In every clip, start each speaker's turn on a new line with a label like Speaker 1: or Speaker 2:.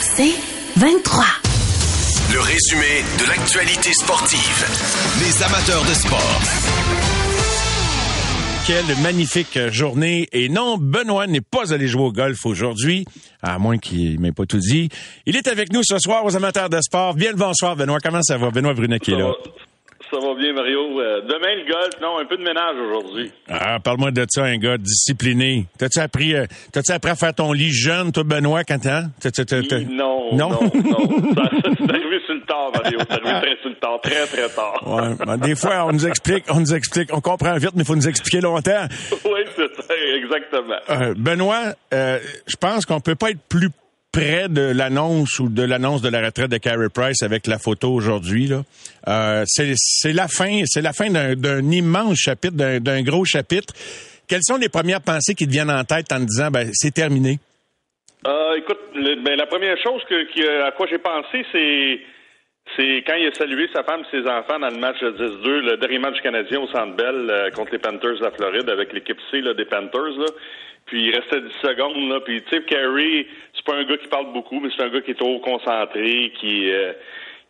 Speaker 1: C'est 23.
Speaker 2: Le résumé de l'actualité sportive. Les amateurs de sport.
Speaker 3: Quelle magnifique journée. Et non, Benoît n'est pas allé jouer au golf aujourd'hui, à moins qu'il m'ait pas tout dit. Il est avec nous ce soir aux amateurs de sport. Bien le bonsoir, Benoît. Comment ça va? Benoît Brunet qui est là.
Speaker 4: Ça va bien, Mario. Euh, demain, le golf, non, un peu de ménage aujourd'hui.
Speaker 3: Ah, parle-moi de ça, un gars discipliné. T'as-tu appris, euh, t'as-tu appris à faire ton lit jeune, toi, Benoît, quand t'as?
Speaker 4: Non, non, non. ça, c'est arrivé sur le tard, Mario. C'est arrivé très sur le tard, très, très tard.
Speaker 3: Ouais, ben, des fois, on nous explique, on nous explique, on comprend vite, mais il faut nous expliquer longtemps.
Speaker 4: oui, c'est ça, exactement.
Speaker 3: Euh, Benoît, euh, je pense qu'on peut pas être plus près de l'annonce ou de l'annonce de la retraite de Carey Price avec la photo aujourd'hui. Là. Euh, c'est la fin, c'est la fin d'un immense chapitre, d'un gros chapitre. Quelles sont les premières pensées qui te viennent en tête en te disant ben c'est terminé?
Speaker 4: Euh, écoute, ben, la première chose que, à quoi j'ai pensé, c'est c'est quand il a salué sa femme et ses enfants dans le match de 10-2, le dernier match canadien au Centre Bell euh, contre les Panthers de la Floride avec l'équipe C là, des Panthers. Là. Puis il restait 10 secondes, là. Puis, tu sais, Carey, c'est pas un gars qui parle beaucoup, mais c'est un gars qui est trop concentré, qui, euh,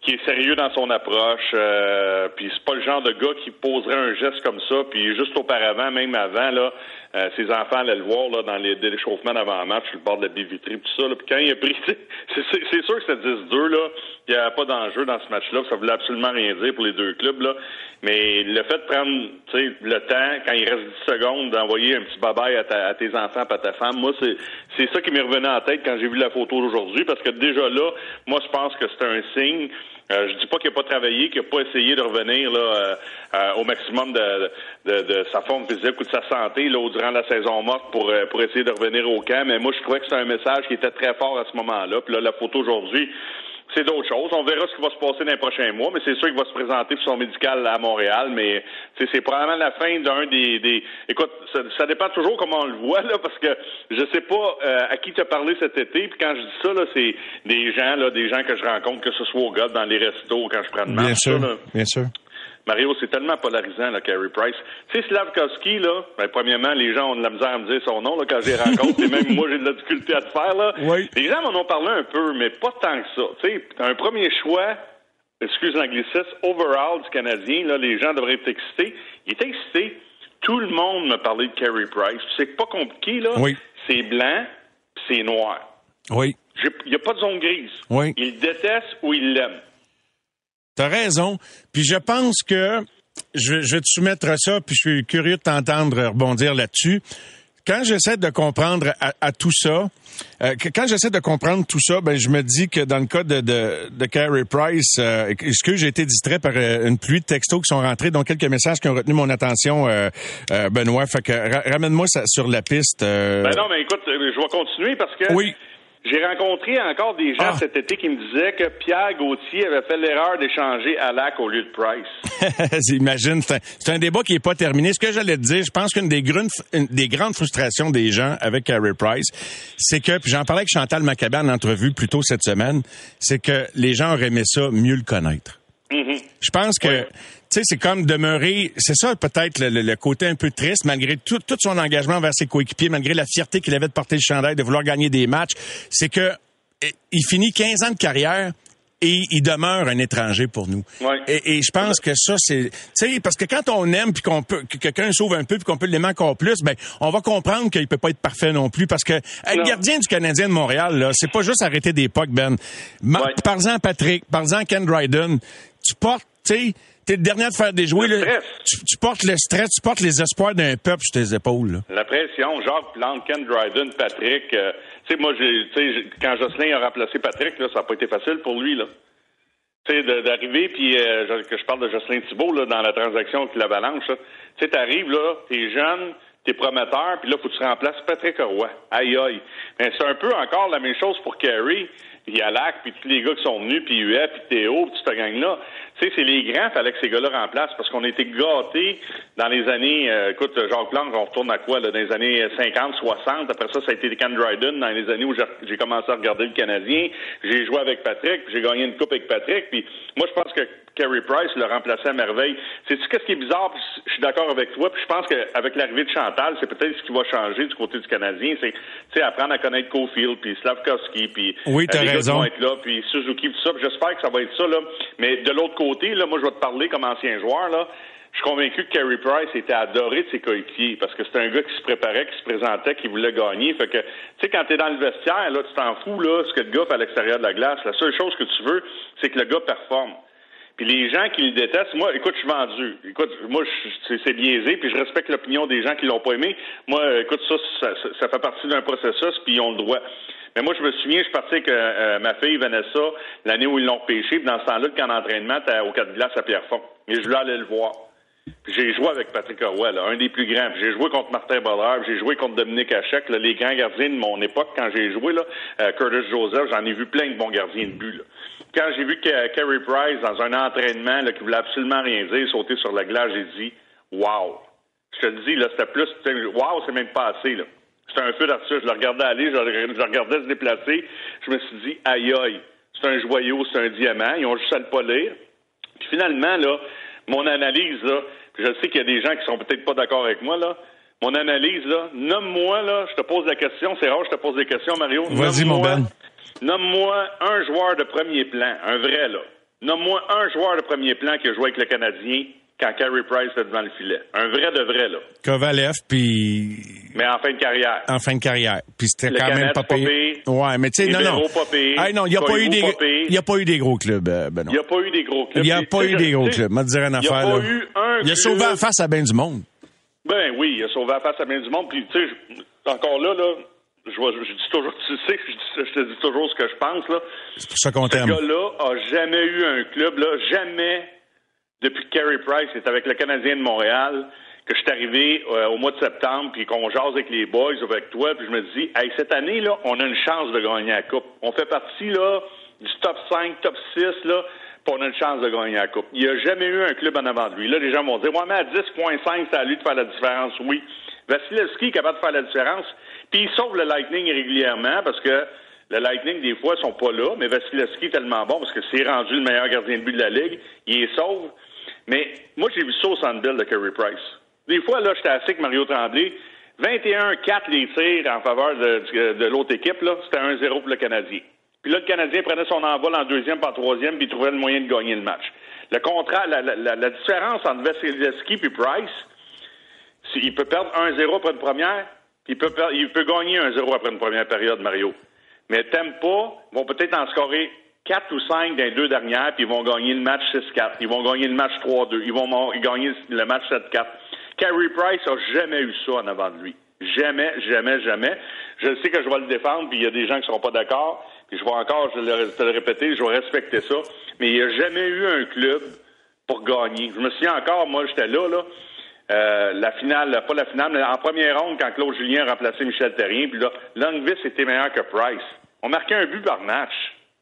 Speaker 4: qui est sérieux dans son approche. Euh, puis c'est pas le genre de gars qui poserait un geste comme ça. Puis juste auparavant, même avant, là, euh, ses enfants allaient le voir là, dans les l'échauffement d'avant-match, le bord de la baie vitrée, tout ça. Là. Puis quand il a pris, c'est sûr que c'était 10-2, là. Il n'y avait pas d'enjeu dans ce match-là. Ça voulait absolument rien dire pour les deux clubs, là. Mais le fait de prendre le temps, quand il reste 10 secondes, d'envoyer un petit babaille à, à, tes enfants, à ta femme, moi, c'est ça qui m'est revenu en tête quand j'ai vu la photo d'aujourd'hui. Parce que déjà là, moi, je pense que c'était un signe euh, je dis pas qu'il n'a pas travaillé, qu'il n'a pas essayé de revenir là, euh, euh, au maximum de, de, de, sa forme physique ou de sa santé là, durant la saison morte pour, euh, pour essayer de revenir au camp. Mais moi, je trouvais que c'était un message qui était très fort à ce moment-là. Puis là, la photo aujourd'hui, c'est d'autres choses. On verra ce qui va se passer dans les prochains mois, mais c'est sûr qu'il va se présenter pour son médical à Montréal, mais c'est probablement la fin d'un des, des... Écoute, ça, dépend toujours comment on le voit, là, parce que je sais pas euh, à qui tu as parlé cet été, puis quand je dis ça, là, c'est des gens, là, des gens que je rencontre, que ce soit au gars dans les restos, quand je prends de marche.
Speaker 3: Bien sûr, bien sûr.
Speaker 4: Mario, c'est tellement polarisant, là, Carey Price. Tu sais, Slavkovski, là, ben, premièrement, les gens ont de la misère à me dire son nom, là, quand je les rencontre, et même moi, j'ai de la difficulté à le faire, là.
Speaker 3: Oui.
Speaker 4: Les gens m'en ont parlé un peu, mais pas tant que ça. Tu sais, un premier choix, excuse l'anglicisme, overall du Canadien, là, les gens devraient être excités. Il est excité. Tout le monde me parlait de Carey Price. C'est pas compliqué, là.
Speaker 3: Oui.
Speaker 4: C'est blanc, c'est noir.
Speaker 3: Oui.
Speaker 4: Il n'y a pas de zone grise.
Speaker 3: Oui.
Speaker 4: Il déteste ou il l'aime.
Speaker 3: T'as raison. Puis je pense que je, je, vais te soumettre à ça, puis je suis curieux de t'entendre rebondir là-dessus. Quand j'essaie de comprendre à, tout ça, euh, quand j'essaie de comprendre tout ça, ben je me dis que dans le cas de de, de Carey Price, euh, est-ce que j'ai été distrait par euh, une pluie de textos qui sont rentrés, dont quelques messages qui ont retenu mon attention, euh, Benoît. Fait que ramène-moi ça sur la piste.
Speaker 4: Ben non, mais écoute, je vais continuer parce que.
Speaker 3: Oui.
Speaker 4: J'ai rencontré encore des gens ah. cet été qui me disaient que Pierre Gauthier avait fait l'erreur d'échanger Alak au lieu de Price.
Speaker 3: J'imagine. C'est un, débat qui n'est pas terminé. Ce que j'allais te dire, je pense qu'une des, des grandes frustrations des gens avec Carey Price, c'est que, puis j'en parlais avec Chantal Maccabé en entrevue plus tôt cette semaine, c'est que les gens auraient aimé ça mieux le connaître.
Speaker 4: Mm-hmm.
Speaker 3: Je pense que, tu sais, c'est comme demeurer, c'est ça peut-être le, côté un peu triste, malgré tout, tout son engagement vers ses coéquipiers, malgré la fierté qu'il avait de porter le chandail, de vouloir gagner des matchs, c'est que eh, il finit 15 ans de carrière et il demeure un étranger pour nous. Et, je pense que ça, c'est, tu sais, parce que quand on aime puis qu'on peut, que quelqu'un sauve un peu puis qu'on peut l'aimer encore plus, ben, on va comprendre qu'il peut pas être parfait non plus parce que être gardien du Canadien de Montréal, là, c'est pas juste arrêter des pucks, Ben. Par-en à Patrick, par-en à Ken Dryden, tu portes, tu sais, t'es le dernier de faire des jouets. tu, portes le stress, tu portes les espoirs d'un peuple sur tes épaules.
Speaker 4: La pression, Jacques Plante, Ken Dryden, Patrick. Euh, tu sais, moi, j'ai, quand Jocelyn a remplacé Patrick, là, ça n'a pas été facile pour lui. là. Tu sais, d'arriver, puis euh, que je parle de Jocelyn Thibault là, dans la transaction avec l'Avalanche. Tu sais, t'arrives, là, t'es jeune, t'es prometteur, puis là, faut que tu remplaces Patrick Roy. Aïe, aïe. Mais c'est un peu encore la même chose pour Kerry, puis Alak, puis tous les gars qui sont venus, puis UF, puis Théo, puis toute cette gang-là. C'est les grands, fallait que ces gars-là remplacent parce qu'on été gâtés dans les années, euh, écoute, Jacques Plante, on retourne à quoi, là, dans les années 50, 60. Après ça, ça a été Ken Dryden dans les années où j'ai commencé à regarder le Canadien. J'ai joué avec Patrick, j'ai gagné une coupe avec Patrick. Puis moi, je pense que Carey Price le remplaçait à merveille. C'est ce qui est bizarre, je suis d'accord avec toi, puis je pense qu'avec l'arrivée de Chantal, c'est peut-être ce qui va changer du côté du Canadien, c'est apprendre à connaître Cofield, puis Slavkovski, puis
Speaker 3: oui, as
Speaker 4: euh, les
Speaker 3: raison.
Speaker 4: Gars être là, puis Suzuki, tout ça. J'espère que ça va être ça là. Mais de l'autre côté, là, moi je vais te parler comme ancien joueur là. Je suis convaincu que Carey Price était adoré de ses coéquipiers parce que c'était un gars qui se préparait, qui se présentait, qui voulait gagner. Fait que, tu sais, quand t'es dans le vestiaire, là, tu t'en fous, là, ce que le gars fait à l'extérieur de la glace. La seule chose que tu veux, c'est que le gars performe. Puis les gens qui le détestent, moi, écoute, je suis vendu. Écoute, moi, c'est biaisé, puis je respecte l'opinion des gens qui l'ont pas aimé. Moi, écoute, ça, ça, fait partie d'un processus, puis ils ont le droit. Mais moi, je me souviens, je parti avec euh, ma fille Vanessa l'année où ils l'ont pêché, puis dans ce temps-là, le camp d'entraînement, au glace à Pierrefonds. Et je voulais aller le voir. J'ai joué avec Patrick Roy, un des plus grands. J'ai joué contre Martin Bollard, j'ai joué contre Dominique Hachek, les grands gardiens de mon époque quand j'ai joué. Là, euh, Curtis Joseph, j'en ai vu plein de bons gardiens de but. Quand j'ai vu Carey Price dans un entraînement là, qui voulait absolument rien dire, sauter sur la glace, j'ai dit Wow! Je te le dis, là, c'était plus. Wow, c'est même pas assez. Là. C'était un feu d'artifice. Je le regardais aller, je le regardais se déplacer. Je me suis dit Aïe aïe, c'est un joyau, c'est un diamant. Ils ont juste à le polir. Puis finalement, là, mon analyse, là, je sais qu'il y a des gens qui sont peut-être pas d'accord avec moi, là. Mon analyse, là, nomme-moi, là, je te pose la question, c'est rare, je te pose des questions, Mario.
Speaker 3: Vas-y, mon Ben.
Speaker 4: Nomme-moi un joueur de premier plan, un vrai, là. Nomme-moi un joueur de premier plan qui a joué avec le Canadien quand Carey Price était devant le filet. Un vrai de vrai, là.
Speaker 3: Kovalev, puis...
Speaker 4: Mais en fin de carrière.
Speaker 3: En fin de carrière. Puis c'était quand même pas payé.
Speaker 4: Ouais,
Speaker 3: mais tu sais, non, non. Il n'y a pas eu des, il y a pas eu des gros clubs,
Speaker 4: euh,
Speaker 3: ben
Speaker 4: Il n'y a pas eu des gros clubs.
Speaker 3: Il n'y a pas eu des gros clubs. Moi, dire une affaire, là. Il a pas eu un Il a sauvé la face à bien du monde.
Speaker 4: Ben oui, il a sauvé la face à bien du monde. Puis, tu sais, encore là, là, je, je, dis toujours, tu sais, je, je, te dis toujours ce que je pense, là.
Speaker 3: C'est pour ça qu'on t'aime.
Speaker 4: Ce gars-là a jamais eu un club, là, jamais depuis que Carey Price est avec le Canadien de Montréal, que je suis arrivé euh, au mois de septembre, puis qu'on jase avec les boys, avec toi, puis je me dis, hey, cette année, là, on a une chance de gagner la Coupe. On fait partie, là, du top 5, top 6, là, puis on a une chance de gagner la Coupe. Il n'y a jamais eu un club en avant de lui. Là, les gens vont dire, ouais, mais à 10.5, c'est à lui de faire la différence. Oui. Vasilevski est capable de faire la différence, puis il sauve le Lightning régulièrement, parce que le Lightning, des fois, sont pas là, mais Vasilevski est tellement bon, parce que c'est rendu le meilleur gardien de but de la Ligue. Il est sauve. Mais moi, j'ai vu ça au Sandbell de Curry Price. Des fois, là, j'étais assis avec Mario Tremblay. 21-4 les tirs en faveur de, l'autre équipe, là. C'était 1-0 pour le Canadien. Puis là, le Canadien prenait son envol en deuxième, en troisième, puis il trouvait le moyen de gagner le match. Le contrat, la, différence entre Vasilevski et Price, il peut perdre 1-0 après une première, il peut, il peut gagner 1-0 après une première période, Mario. Mais t'aimes pas, vont peut-être en scorer 4 ou 5 dans les deux dernières, puis ils vont gagner le match 6-4. Ils vont gagner le match 3-2. Ils vont gagner le match 7-4. Carey Price a jamais eu ça en avant de lui. Jamais, jamais, jamais. Je sais que je vais le défendre, puis il y a des gens qui ne seront pas d'accord. Puis je vais encore je vais te le répéter, je vais respecter ça. Mais il n'y a jamais eu un club pour gagner. Je me souviens encore, moi, j'étais là, là. Euh, la finale, pas la finale, mais en première ronde, quand Claude Julien a remplacé Michel Terrien, puis là, Longvis était meilleur que Price. On marquait un but par match.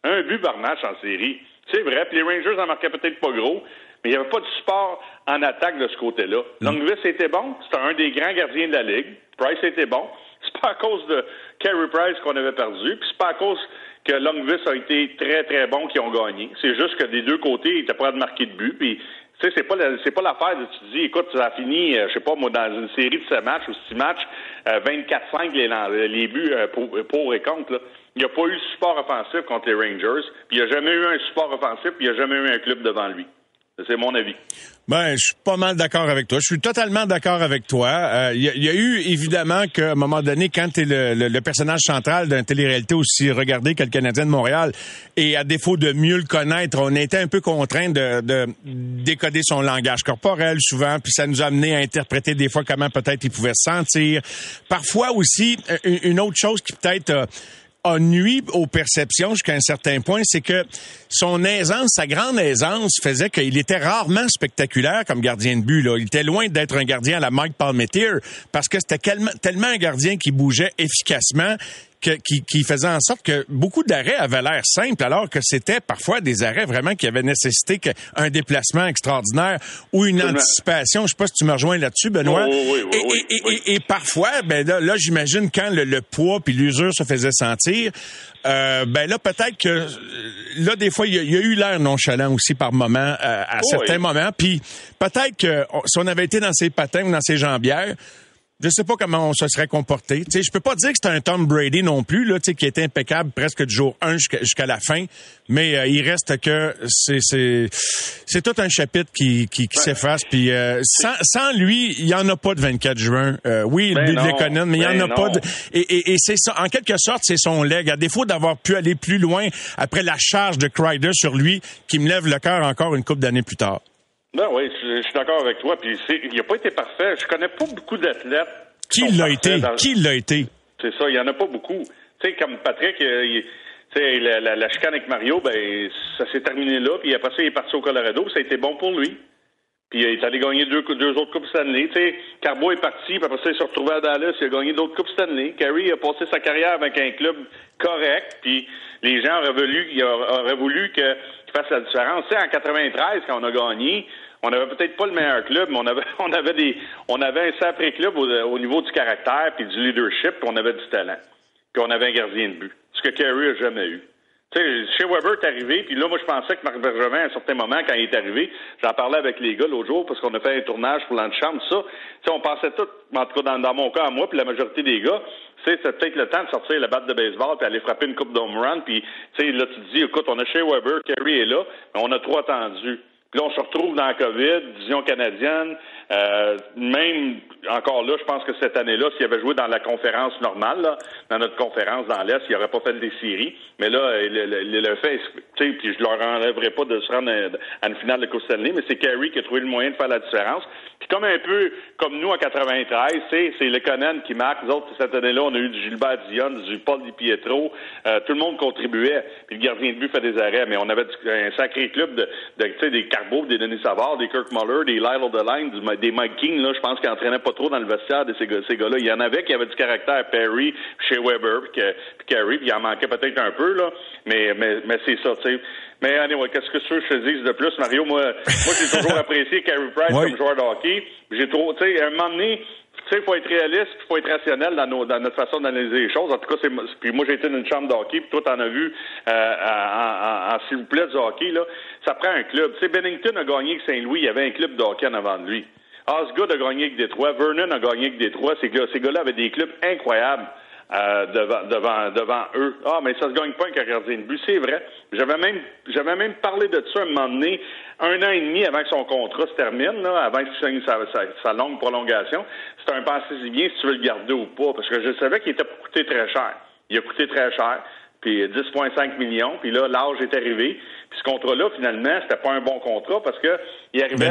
Speaker 4: Un but par match en série. C'est vrai, puis les Rangers en marquaient peut-être pas gros, mais il n'y avait pas de support en attaque de ce côté-là. Mm. Longvis était bon, c'était un des grands gardiens de la Ligue. Price était bon. C'est pas à cause de Carey Price qu'on avait perdu, puis c'est pas à cause que Longvis a été très, très bon qu'ils ont gagné. C'est juste que des deux côtés, ils étaient pas de marquer de but, puis tu sais, c'est pas c'est pas l'affaire de tu dis, écoute, ça a fini, euh, je sais pas moi, dans une série de 7 matchs ou 6 matchs, 24-5 les, les buts euh, pour, pour et contre, là. Il n'y a pas eu de support offensif contre les Rangers, puis il n'y a jamais eu un support offensif, puis il n'y a jamais eu un club devant lui. C'est mon avis.
Speaker 3: Ben, je suis pas mal d'accord avec toi. Je suis totalement d'accord avec toi. Euh, il y, a eu évidemment qu'à un moment donné, quand tu es le, personnage central d'une télé-réalité aussi regardé que le Canadien de Montréal, et à défaut de mieux le connaître, on était un peu contraint de, de décoder son langage corporel souvent, puis ça nous a amené à interpréter des fois comment peut-être il pouvait se sentir. Parfois aussi, une autre chose qui peut-être a nuit aux perceptions jusqu'à un certain point, c'est que son aisance, sa grande aisance faisait qu'il était rarement spectaculaire comme gardien de but. Il était loin d'être un gardien à la Mike Palmetier parce que c'était tellement un gardien qui bougeait efficacement qui, qui faisait en sorte que beaucoup d'arrêts avaient l'air simples, alors que c'était parfois des arrêts vraiment qui avaient nécessité un déplacement extraordinaire ou une anticipation. Je sais pas si tu me rejoins là-dessus, Benoît. et, parfois, ben là, j'imagine quand le, poids puis l'usure se faisait sentir, euh, ben là peut-être que là des fois il y, a eu l'air nonchalant aussi par moment euh, à certains moments. Puis peut-être que si on avait été dans ses patins ou dans ses jambières, je sais pas comment on se serait comporté. Tu sais, je peux pas dire que c'est un Tom Brady non plus, là, tu sais, qui est impeccable presque du jour 1 jusqu'à la fin, mais euh, il reste que c'est c'est c'est tout un chapitre qui qui, qui s'efface. Puis euh, sans, sans lui, il y en a pas de 24 juin. Euh, oui, ben de mais il y en a ben pas. De, et, et, et c'est ça. En quelque sorte, c'est son leg. À défaut d'avoir pu aller plus loin après la charge de Crider sur lui, qui me lève le cœur encore une couple d'années plus tard.
Speaker 4: Ben oui, je, suis d'accord avec toi. Puis il n'a pas été parfait. Je connais pas beaucoup d'athlètes.
Speaker 3: Qui l'a été? Qui l'a été?
Speaker 4: C'est ça, il y en a pas beaucoup. Tu sais, comme Patrick, euh, la, la, la, chicane avec Mario, ben ça s'est terminé là. Puis après ça, il est parti au Colorado. Ça a été bon pour lui. Puis il est allé gagner deux, deux autres Coupes Stanley. Tu sais, Carbo est parti, puis après ça, il s'est retrouvé à Dallas, il a gagné d'autres Coupes Stanley. Carey a passé sa carrière avec un club correct, puis les gens auraient voulu, auraient voulu qu'il fasse la différence. Tu sais, en 93, quand on a gagné, on n'avait peut-être pas le meilleur club, mais on avait, on avait des, on avait un sacré club au, niveau du caractère puis du leadership, puis on avait du talent. Puis on avait un gardien de but. Ce que Kerry a jamais eu. Tu sais, chez Weber est arrivé, puis là, moi, je pensais que Marc Bergevin, à un certain moment, quand il est arrivé, j'en parlais avec les gars l'autre jour, parce qu'on a fait un tournage pour l'antichambre, ça. Tu sais, on pensait tout, en tout cas, dans, mon cas, à moi, puis la majorité des gars, tu sais, c'était peut-être le temps de sortir la batte de baseball, puis aller frapper une coupe d'home run, puis, tu sais, là, tu te dis, écoute, on a chez Weber, Kerry est là, mais on a trop attendu. Puis là, on se retrouve dans la COVID, vision canadienne. Euh, même encore là, je pense que cette année-là, s'il avait joué dans la conférence normale, là, dans notre conférence dans l'Est, il n'aurait pas fait des séries. Mais là, le, le, le fait, puis je leur enlèverai pas de se rendre à une finale de Coupe Stanley, mais c'est Kerry qui a trouvé le moyen de faire la différence. Puis comme un peu comme nous en 93, c'est le Conan qui marque. Nous autres, cette année-là, on a eu du Gilbert Dion, du Paul Di Pietro. Euh, tout le monde contribuait. Puis le gardien de but fait des arrêts. Mais on avait un sacré club de, de des Carbo, des Denis Savard, des Kirk Muller, des Lyle O'Deline, des Mike King, là, je pense qu'ils n'entraînaient pas trop dans le vestiaire de ces, gars-là. Il y en avait qui avaient du caractère, Perry, chez Weber, puis, Carey, puis il en manquait peut-être un peu, là. Mais, mais, mais c'est ça, tu sais. Mais anyway, qu'est-ce que je te dise de plus, Mario? Moi, moi j'ai toujours apprécié Carey Price comme joueur de hockey. J'ai trop, tu sais, à un moment donné, tu sais, il faut être réaliste, il faut être rationnel dans, nos, dans notre façon d'analyser les choses. En tout cas, c'est, puis moi, j'ai été dans une chambre de hockey, puis toi, t'en as vu euh, en, en, s'il vous plaît, du hockey, là. Ça prend un club. Tu sais, Bennington a gagné avec Saint-Louis, il y avait un club de hockey en avant de lui. Osgood a gagné avec Détroit, Vernon a gagné avec Détroit. Ces, gars, ces gars-là avaient des clubs incroyables. Euh, devant, devant, devant eux. Ah, mais ça se gagne pas un gardien de but, c'est vrai. J'avais même, j'avais même parlé de ça à un moment donné, un an et demi avant que son contrat se termine, là, avant qu'il signe sa, sa, longue prolongation. C'est un pensée si bien si tu veux le garder ou pas, parce que je savais qu'il était coûté très cher. Il a coûté très cher, puis 10,5 millions, puis là, l'âge est arrivé. Puis ce contrat-là, finalement, c'était pas un bon contrat parce que il arrivait,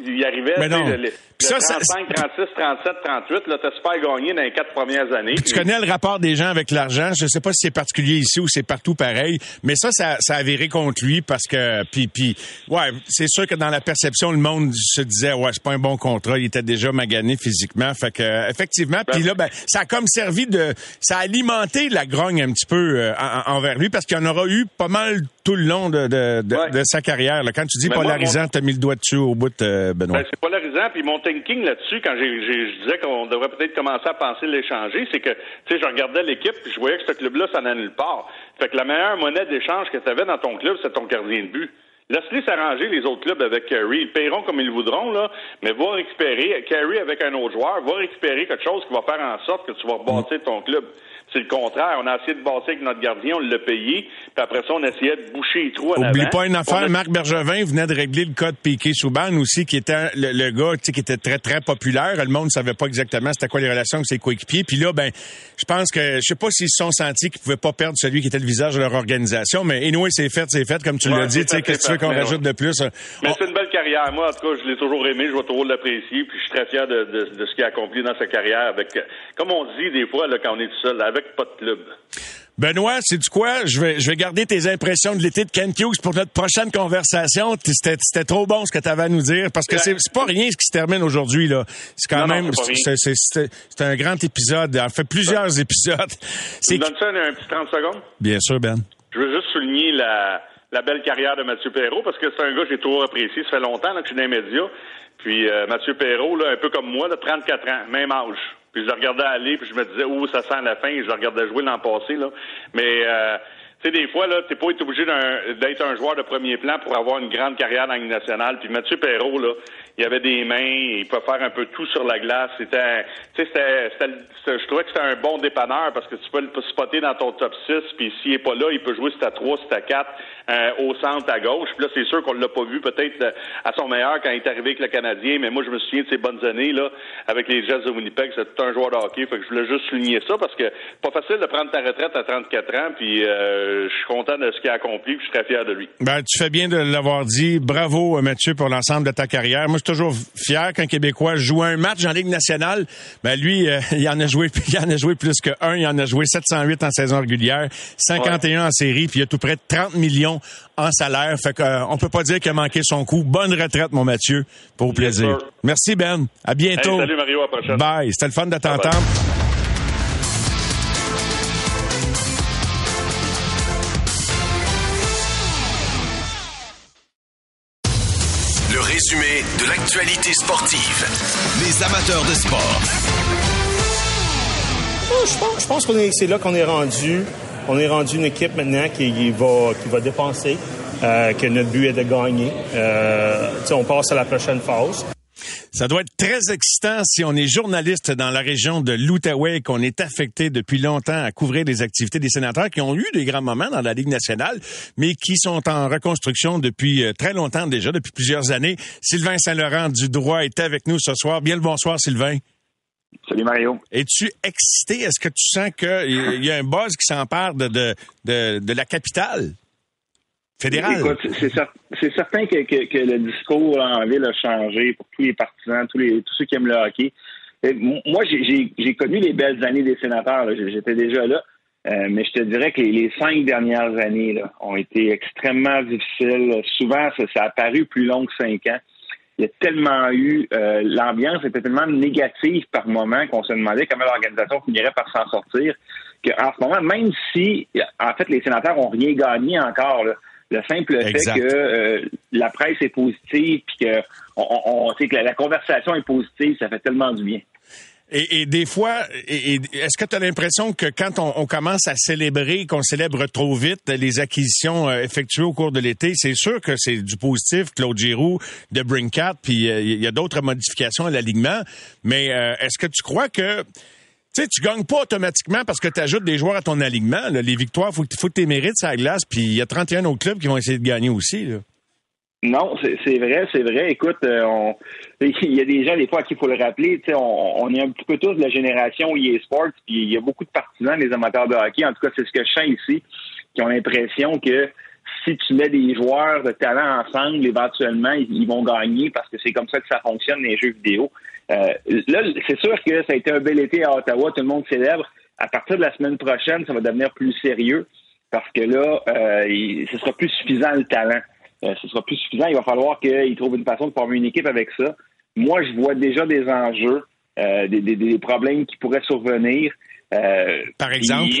Speaker 4: il arrivait, mais non. Le, le, ça, 35, 36, 37, 38, là, t'as super gagné dans les quatre premières années.
Speaker 3: Tu connais le rapport des gens avec l'argent. Je sais pas si c'est particulier ici ou c'est partout pareil, mais ça, ça, ça a avéré contre lui parce que, puis, puis, ouais, c'est sûr que dans la perception, le monde se disait, ouais, c'est pas un bon contrat. Il était déjà magané physiquement. Fait que, effectivement, puis là, ben, ça a comme servi de, ça a alimenté la grogne un petit peu euh, envers lui parce qu'il y en aura eu pas mal tout le long de, de, de, sa carrière. Là. Quand tu dis polarisant, tu as mis le doigt dessus au bout, de Benoît.
Speaker 4: Ben, c'est polarisant. Puis mon thinking là-dessus, quand je disais qu'on devrait peut-être commencer à penser l'échanger, c'est que, tu sais, je regardais l'équipe puis je voyais que ce club-là, ça n'allait nulle part. Fait que la meilleure monnaie d'échange que tu avais dans ton club, c'est ton gardien de but. Laisse-les s'arranger les autres clubs avec Kerry. Ils paieront comme ils voudront, là, mais va récupérer, Kerry avec un autre joueur, va récupérer quelque chose qui va faire en sorte que tu vas rebâtir ton club. C'est le contraire. On a essayé de bâtir avec notre gardien, on l'a payé, puis après ça, on essayait de boucher les trous
Speaker 3: à Oublie pas une affaire, Marc Bergevin venait de régler le cas de Piquet-Souban aussi, qui était le, le gars qui était très, très populaire. Le monde ne savait pas exactement c'était quoi les relations avec ses coéquipiers. Puis là, ben, je pense que, je sais pas s'ils se sont sentis qu'ils pouvaient pas perdre celui qui était le visage de leur organisation, mais anyway, c'est fait, c'est fait, comme tu l'as dit. Qu'est-ce que tu veux qu'on rajoute de plus?
Speaker 4: Mais c'est une belle carrière. Moi, en tout cas, je l'ai toujours aimé, je vais toujours l'apprécier, puis je suis très fier de, ce qu'il a accompli dans sa carrière avec, comme on dit des fois, là, quand on est tout seul, avec pas de club.
Speaker 3: Benoît, c'est du quoi? Je vais, je vais garder tes impressions de l'été de Kent Hughes pour notre prochaine conversation. C'était trop bon ce que tu avais à nous dire parce que c'est pas rien ce qui se termine aujourd'hui. là. C'est quand même, c'est un grand épisode. En fait, plusieurs épisodes.
Speaker 4: Tu me donnes ça un petit 30 secondes?
Speaker 3: Bien sûr, Ben.
Speaker 4: Je veux juste souligner la, la belle carrière de Mathieu Perrault parce que c'est un gars que j'ai toujours apprécié. Ça fait longtemps que je suis dans les. Puis euh, Mathieu Perrault, là, un peu comme moi, de 34 ans, même âge. Puis je le regardais aller, puis je me disais, oh, ça sent la fin. Je regardais jouer l'an passé, là. Mais euh, tu sais, des fois, là, t'es pas obligé d'être un, joueur de premier plan pour avoir une grande carrière dans la nationale. Puis Mathieu Perrault, là, il avait des mains, il peut faire un peu tout sur la glace. C'était, sais, je trouvais que c'était un bon dépanneur parce que tu peux le spotter dans ton top 6, puis s'il est pas là, il peut jouer si t'as 3, si t'as 4, euh, au centre à gauche. Puis là, c'est sûr qu'on l'a pas vu peut-être euh, à son meilleur quand il est arrivé avec le Canadien, mais moi, je me souviens de ses bonnes années, là, avec les Jets de Winnipeg, c'est tout un joueur de hockey. Fait que je voulais juste souligner ça parce que pas facile de prendre ta retraite à 34 ans, puis euh, euh, je suis content de ce qu'il a accompli, puis je suis très fier de lui.
Speaker 3: Ben, tu fais bien de l'avoir dit. Bravo, Mathieu, pour l'ensemble de ta carrière. Toujours fier qu'un Québécois joue un match en Ligue nationale. Ben, lui, euh, il en a joué, il en a joué plus que un. Il en a joué 708 en saison régulière, 51 en série, puis il a tout près de 30 millions en salaire. Fait qu'on euh, peut pas dire qu'il a manqué son coup. Bonne retraite, mon Mathieu. Pour plaisir. Merci, Ben. À bientôt.
Speaker 4: salut, Mario. À la prochaine.
Speaker 3: Bye. C'était le fun de t'entendre.
Speaker 2: Résumé de l'actualité sportive. Les amateurs de sport.
Speaker 5: je pense, que c'est là qu'on est rendu. On est rendu une équipe maintenant qui, va, qui va dépenser, euh, que notre but est de gagner. Euh, on passe à la prochaine phase.
Speaker 3: Ça doit être très excitant si on est journaliste dans la région de l'Outaouais, qu'on est affecté depuis longtemps à couvrir les activités des sénateurs qui ont eu des grands moments dans la Ligue nationale, mais qui sont en reconstruction depuis euh, très longtemps déjà, depuis plusieurs années. Sylvain Saint-Laurent du droit est avec nous ce soir. Bien le bonsoir, Sylvain.
Speaker 6: Salut Mario.
Speaker 3: Es-tu excité? Est-ce que tu sens qu'il y a un buzz qui s'empare de, de, de la capitale?
Speaker 6: Écoute, c'est certain que, le discours en ville a changé pour tous les partisans, tous, les, tous ceux qui aiment le hockey. moi, j'ai connu les belles années des sénateurs. J'étais déjà là. Euh, mais je te dirais que les, cinq dernières années là, ont été extrêmement difficiles. Souvent, ça, a paru plus long que cinq ans. Il y a tellement eu, euh, l'ambiance était tellement négative par moment qu'on se demandait comment l'organisation finirait par s'en sortir. Qu'en ce moment, même si, en fait, les sénateurs ont rien gagné encore, là, le simple fait que euh, la presse est positive puis que on, sait que la, conversation est positive, ça fait tellement du bien.
Speaker 3: Et, des fois, est-ce que tu as l'impression que quand on, commence à célébrer, qu'on célèbre trop vite les acquisitions euh, effectuées au cours de l'été, c'est sûr que c'est du positif, Claude Giroux, de Brinkat, puis euh, il y a d'autres modifications à l'alignement, mais est-ce que tu crois que tu sais, tu gagnes pas automatiquement parce que tu ajoutes des joueurs à ton alignement. Les victoires, faut, faut que tu mérites sa glace. Puis il y a 31 autres clubs qui vont essayer de gagner aussi.
Speaker 6: Non, c'est vrai, c'est vrai. Écoute, euh, il y a des gens, des fois, à qui il faut le rappeler. On, on est un petit peu tous de la génération EA Sports, puis il y a beaucoup de partisans, des amateurs de hockey. En tout cas, c'est ce que je sens ici, qui ont l'impression que si tu mets des joueurs de talent ensemble, éventuellement, ils, vont gagner parce que c'est comme ça que ça fonctionne les jeux vidéo. Euh, là, c'est sûr que ça a été un bel été à Ottawa, tout le monde célèbre. À partir de la semaine prochaine, ça va devenir plus sérieux parce que là, euh, ce sera plus suffisant le talent. Euh, ce sera plus suffisant. Il va falloir qu'ils trouvent une façon de former une équipe avec ça. Moi, je vois déjà des enjeux, euh, des, des, des, problèmes qui pourraient survenir.
Speaker 3: Par exemple?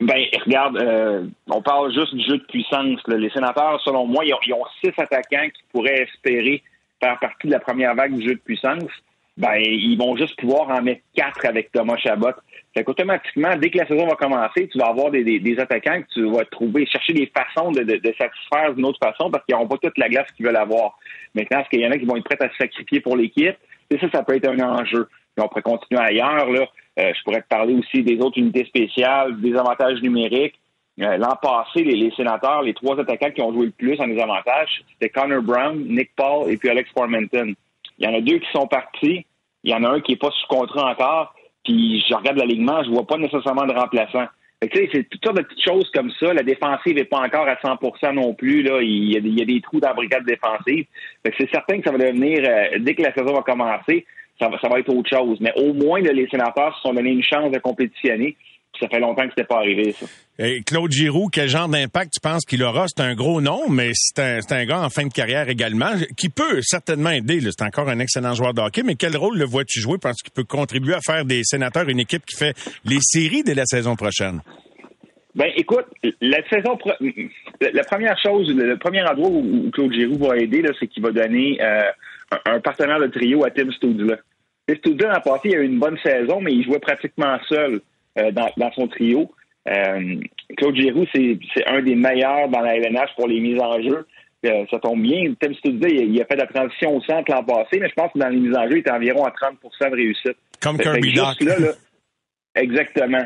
Speaker 6: Ben, regarde, on parle juste du jeu de puissance. Les sénateurs, selon moi, ils ont, ils ont, six attaquants qui pourraient espérer faire partie de la première vague du jeu de puissance ben, ils vont juste pouvoir en mettre quatre avec Thomas Chabot. Fait qu'automatiquement, dès que la saison va commencer, tu vas avoir des, des, attaquants que tu vas trouver, chercher des façons de, de, satisfaire d'une autre façon parce qu'ils n'auront pas toute la glace qu'ils veulent avoir. Maintenant, est-ce qu'il y en a qui vont être prêts à se sacrifier pour l'équipe? Et ça, ça peut être un enjeu. on pourrait continuer ailleurs. Là. Euh, je pourrais te parler aussi des autres unités spéciales, des avantages numériques. Euh, l'an passé, les, sénateurs, les trois attaquants qui ont joué le plus en désavantage, c'était Connor Brown, Nick Paul et puis Alex Formenton. Il y en a deux qui sont partis. Il y en a un qui n'est pas sous contrat encore. Puis je regarde l'alignement, je vois pas nécessairement de remplaçant. c'est toutes sortes de petites choses comme ça. La défensive n'est pas encore à 100% non plus. Il, y a, des trous dans la brigade défensive. c'est certain que ça va devenir, euh, dès que la saison va commencer, ça va, ça va être autre chose. Mais au moins, les sénateurs se sont donné une chance de compétitionner. ça fait longtemps que c'était pas arrivé, ça.
Speaker 3: Et Claude Giroux, quel genre d'impact tu penses qu'il aura? C'est un gros nom, mais c'est un, un, gars en fin de carrière également, qui peut certainement aider. C'est encore un excellent joueur de hockey, mais quel rôle le vois-tu jouer? Parce qu'il peut contribuer à faire des sénateurs une équipe qui fait les séries dès la saison prochaine.
Speaker 6: Ben, écoute, la saison, la première chose, le premier endroit où Claude Giroux va aider, c'est qu'il va donner euh, un partenaire de trio à Tim Studla. Studla, en passé, il a eu une bonne saison, mais il jouait pratiquement seul euh, dans, son trio. Euh, Claude Giroux, c'est un des meilleurs dans la LNH pour les mises en jeu. ça tombe bien. Tim Studla, il, a fait la transition au centre l'an passé, mais je pense que dans les mises en jeu, il était environ à 30% de réussite.
Speaker 3: Comme Kirby Doc.
Speaker 6: exactement.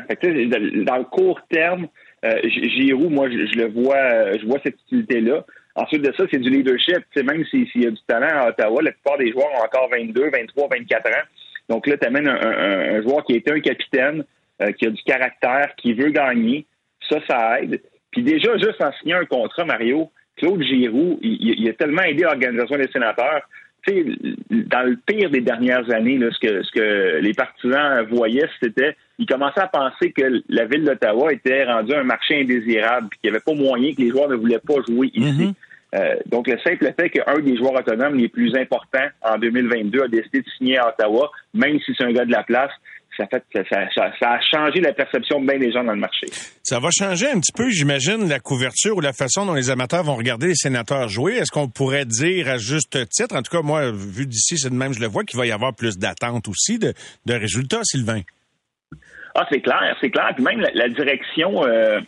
Speaker 6: dans le court terme, euh, Giroud, moi, je, le vois, euh, je vois cette utilité-là. Ensuite de ça, c'est du leadership. même s'il y a du talent à Ottawa, la plupart des joueurs ont encore 22, 23, 24 ans. Donc là, tu amènes un, joueur qui a été un capitaine, euh, qui a du caractère, qui veut gagner. Ça, ça aide. Puis déjà, juste en signant un contrat, Mario, Claude Giroux, il, a tellement aidé l'organisation des sénateurs. Tu sais, dans le pire des dernières années, ce, que, ce que les partisans voyaient, c'était ils commençaient à penser que la ville d'Ottawa était rendue un marché indésirable, puis qu'il n'y avait pas moyen que les joueurs ne voulaient pas jouer ici. Mhm. Euh, donc, le simple fait qu'un des joueurs autonomes les plus importants en 2022 a décidé de signer à Ottawa, même si c'est un gars de la place, ça, fait, ça, a changé la perception de bien des gens dans le marché.
Speaker 3: Ça va changer un petit peu, j'imagine, la couverture ou la façon dont les amateurs vont regarder les sénateurs jouer. Est-ce qu'on pourrait dire à juste titre, en tout cas, moi, vu d'ici, c'est de même, je le vois, qu'il va y avoir plus d'attentes aussi de, de résultats, Sylvain?
Speaker 6: Ah, c'est clair, c'est clair. Puis même la, direction, euh,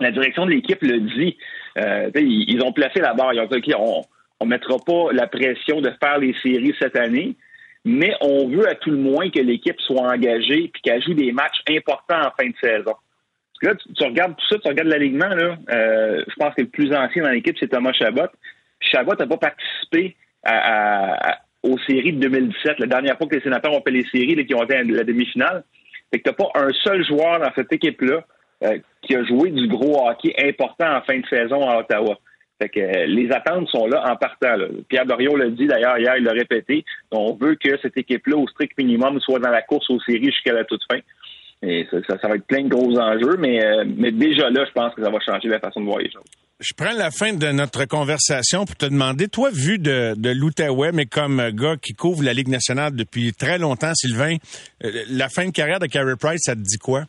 Speaker 6: la direction de l'équipe le dit. Euh, ils, ont placé la barre. Ils ont dit, on, on mettra pas la pression de faire les séries cette année, mais on veut à tout le moins que l'équipe soit engagée puis qu'elle joue des matchs importants en fin de saison. Parce que là, tu, regardes tout ça, tu regardes l'alignement, là. Euh, je pense que le plus ancien dans l'équipe, c'est Thomas Chabot. Chabot n'a pas participé à, aux séries de 2017, la dernière fois que les sénateurs ont fait les séries, là, qui ont été à la demi-finale. Fait que t'as pas un seul joueur dans cette équipe-là euh, qui a joué du gros hockey important en fin de saison à Ottawa. Fait que euh, les attentes sont là en partant. Pierre Dorion l'a dit d'ailleurs hier, il l'a répété. On veut que cette équipe-là, au strict minimum, soit dans la course aux séries jusqu'à la toute fin. Et ça, va être plein de gros enjeux, mais, euh, mais déjà là, je pense que ça va changer la façon de voir les choses.
Speaker 3: Je prends la fin de notre conversation pour te demander, toi, vu de, de l'Outaouais, mais comme gars qui couvre la Ligue nationale depuis très longtemps, Sylvain, euh, la fin de carrière de Carey Price, ça te dit quoi?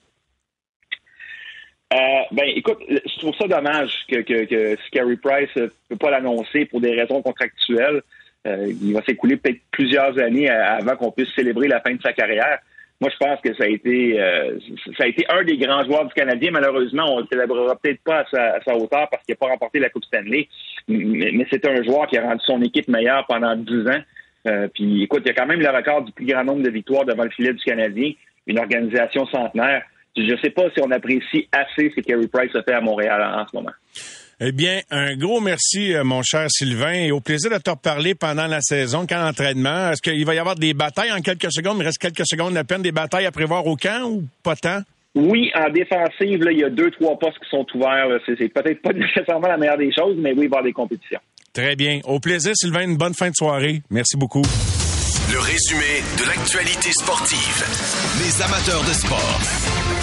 Speaker 6: Euh, ben, écoute, je trouve ça dommage que, que, Carey Price ne peut pas l'annoncer pour des raisons contractuelles. Euh, il va s'écouler peut-être plusieurs années avant qu'on puisse célébrer la fin de sa carrière. Moi, je pense que ça a été euh, ça a été un des grands joueurs du Canadien. Malheureusement, on ne le célébrera peut-être pas à sa, hauteur parce qu'il n'a pas remporté la Coupe Stanley. Mais, c'est un joueur qui a rendu son équipe meilleure pendant 10 ans. Euh, puis écoute, il y a quand même le record du plus grand nombre de victoires devant le filet du Canadien, une organisation centenaire. Je ne sais pas si on apprécie assez ce que Carey Price a fait à Montréal en ce moment.
Speaker 3: Eh bien, un gros merci, euh, mon cher Sylvain, et au plaisir de te reparler pendant la saison, quand l'entraînement. Est-ce qu'il va y avoir des batailles en quelques secondes? Il reste quelques secondes à peine, des batailles à prévoir au camp ou pas tant?
Speaker 6: Oui, en défensive, il y a deux, trois postes qui sont ouverts. C'est peut-être pas nécessairement la meilleure des choses, mais oui, il va y avoir des compétitions.
Speaker 3: Très bien. Au plaisir, Sylvain. Une bonne fin de soirée. Merci beaucoup.
Speaker 2: Le résumé de l'actualité sportive. Les amateurs de sport.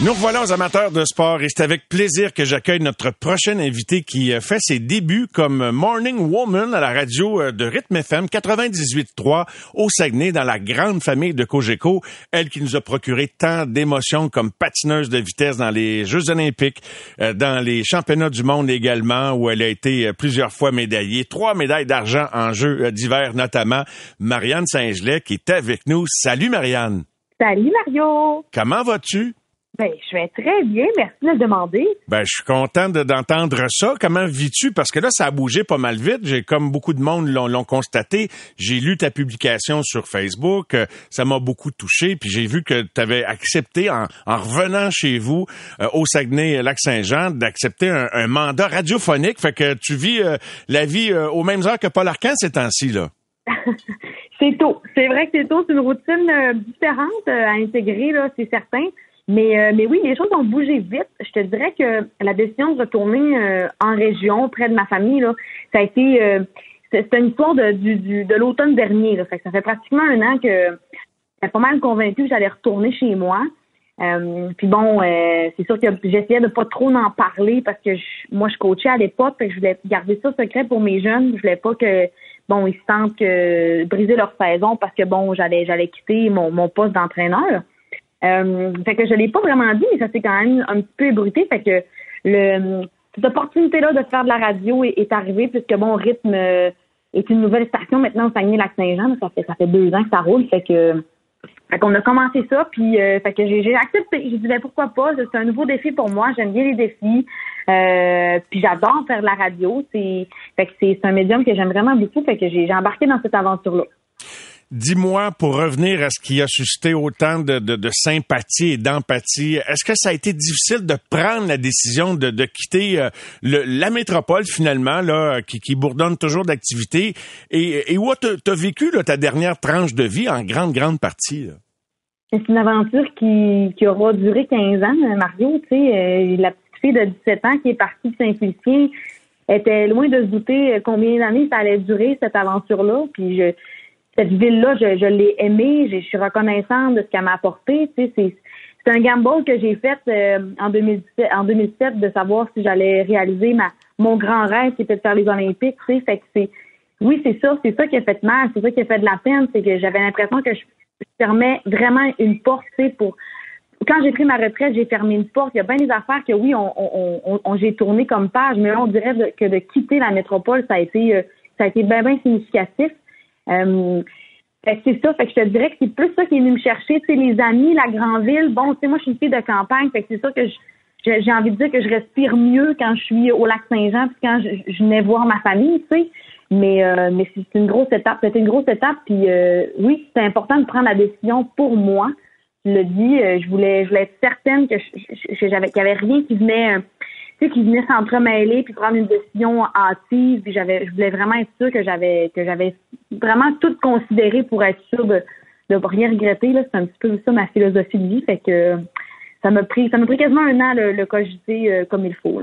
Speaker 3: Nous revoilà aux amateurs de sport et c'est avec plaisir que j'accueille notre prochaine invité qui euh, fait ses débuts comme Morning Woman à la radio euh, de Rythme FM 98.3 au Saguenay dans la grande famille de Cogeco. Elle qui nous a procuré tant d'émotions comme patineuse de vitesse dans les Jeux olympiques, euh, dans les championnats du monde également où elle a été plusieurs fois médaillée, trois médailles d'argent en Jeux d'hiver notamment. Marianne Saint-Gelais qui est avec nous. Salut Marianne.
Speaker 7: Salut Mario.
Speaker 3: Comment vas-tu?
Speaker 7: Ben, je vais très bien, merci de le demander.
Speaker 3: Ben, je suis content d'entendre ça. Comment vis-tu? Parce que là, ça a bougé pas mal vite. J'ai, comme beaucoup de monde l'ont constaté, j'ai lu ta publication sur Facebook. Euh, ça m'a beaucoup touché. Puis j'ai vu que tu avais accepté, en, revenant chez vous euh, au Saguenay-Lac-Saint-Jean, d'accepter un, mandat radiophonique. Fait que tu vis euh, la vie aux mêmes heures que Paul Arcand ces temps-ci, là.
Speaker 7: c'est tôt. C'est vrai que c'est tôt. C'est une routine différente à intégrer, là, c'est certain. Mais, euh, mais oui, les choses ont bougé vite. Je te dirais que la décision de retourner euh, en région, près de ma famille, là, ça a été euh, c'est une histoire de, du, du, de l'automne dernier. Là. Ça fait pratiquement un an que j'étais pas mal convaincue que j'allais retourner chez moi. Euh, puis bon, euh, c'est sûr que j'essayais de pas trop en parler parce que moi je coachais à l'époque, je voulais garder ça secret pour mes jeunes. Je voulais pas que bon ils se sentent que briser leur saison parce que bon j'allais j'allais quitter mon, mon poste d'entraîneur. Euh, fait que je l'ai pas vraiment dit, mais ça s'est quand même un petit peu ébruité. Fait que le cette opportunité-là de faire de la radio est, arrivée puisque bon rythme est une nouvelle station maintenant au Saguenay-Lac-Saint-Jean. Ça fait ça fait deux ans que ça roule. Fait que fait qu'on a commencé ça, puis euh, fait que j'ai accepté. J'ai dit ben pourquoi pas, c'est un nouveau défi pour moi. J'aime bien les défis, euh, puis j'adore faire de la radio. C'est fait que c'est un médium que j'aime vraiment beaucoup. Fait que j'ai embarqué dans cette aventure-là.
Speaker 3: Dis-moi, pour revenir à ce qui a suscité autant de, de, sympathie et d'empathie, est-ce que ça a été difficile de prendre la décision de, de quitter euh, la métropole finalement, là, qui, qui bourdonne toujours d'activité, et, où tu as, vécu ta dernière tranche de vie en grande, grande partie?
Speaker 7: C'est une aventure qui, qui aura duré 15 ans, Mario. Tu sais, euh, la petite fille de 17 ans qui est partie de Saint-Félicien était loin de se douter euh, combien d'années ça allait durer, cette aventure-là. Puis je cette ville-là, je, l'ai aimée, je, suis reconnaissante de ce qu'elle m'a apporté. c'est, un gamble que j'ai fait euh, en, 2017, en 2007 de savoir si j'allais réaliser ma mon grand rêve, qui était de faire les Olympiques. fait que c'est, oui, c'est ça, c'est ça qui a fait mal, c'est ça qui a fait de la peine, c'est que j'avais l'impression que je, fermais vraiment une porte, pour quand j'ai pris ma retraite, j'ai fermé une porte. Il y a bien des affaires que oui, on, j'ai tourné comme page, mais là, on dirait que de quitter la métropole, ça a été, euh, ça a été bien, bien significatif. Euh, c'est ça, fait que je te dirais que c'est plus ça qui est venu me chercher, tu sais, les amis, la grande ville. Bon, tu sais, moi, je suis une fille de campagne, fait que c'est ça que j'ai envie de dire que je respire mieux quand je suis au lac Saint-Jean, puis quand je, venais voir ma famille, tu sais. Mais, euh, mais c'est une grosse étape. C'était une grosse étape, puis euh, oui, c'est important de prendre la décision pour moi. Je le dis, je voulais, je voulais être certaine que j'avais qu'il n'y avait rien qui venait tu sais, qui venait s'entremêler puis prendre une décision hâtive. Puis j'avais, je voulais vraiment être sûre que j'avais, que j'avais vraiment tout considéré pour être sûre de, de rien regretter. Là, c'est un petit peu ça ma philosophie de vie. Fait que ça m'a pris, ça m'a pris quasiment un an le, le cogiter euh, comme il faut.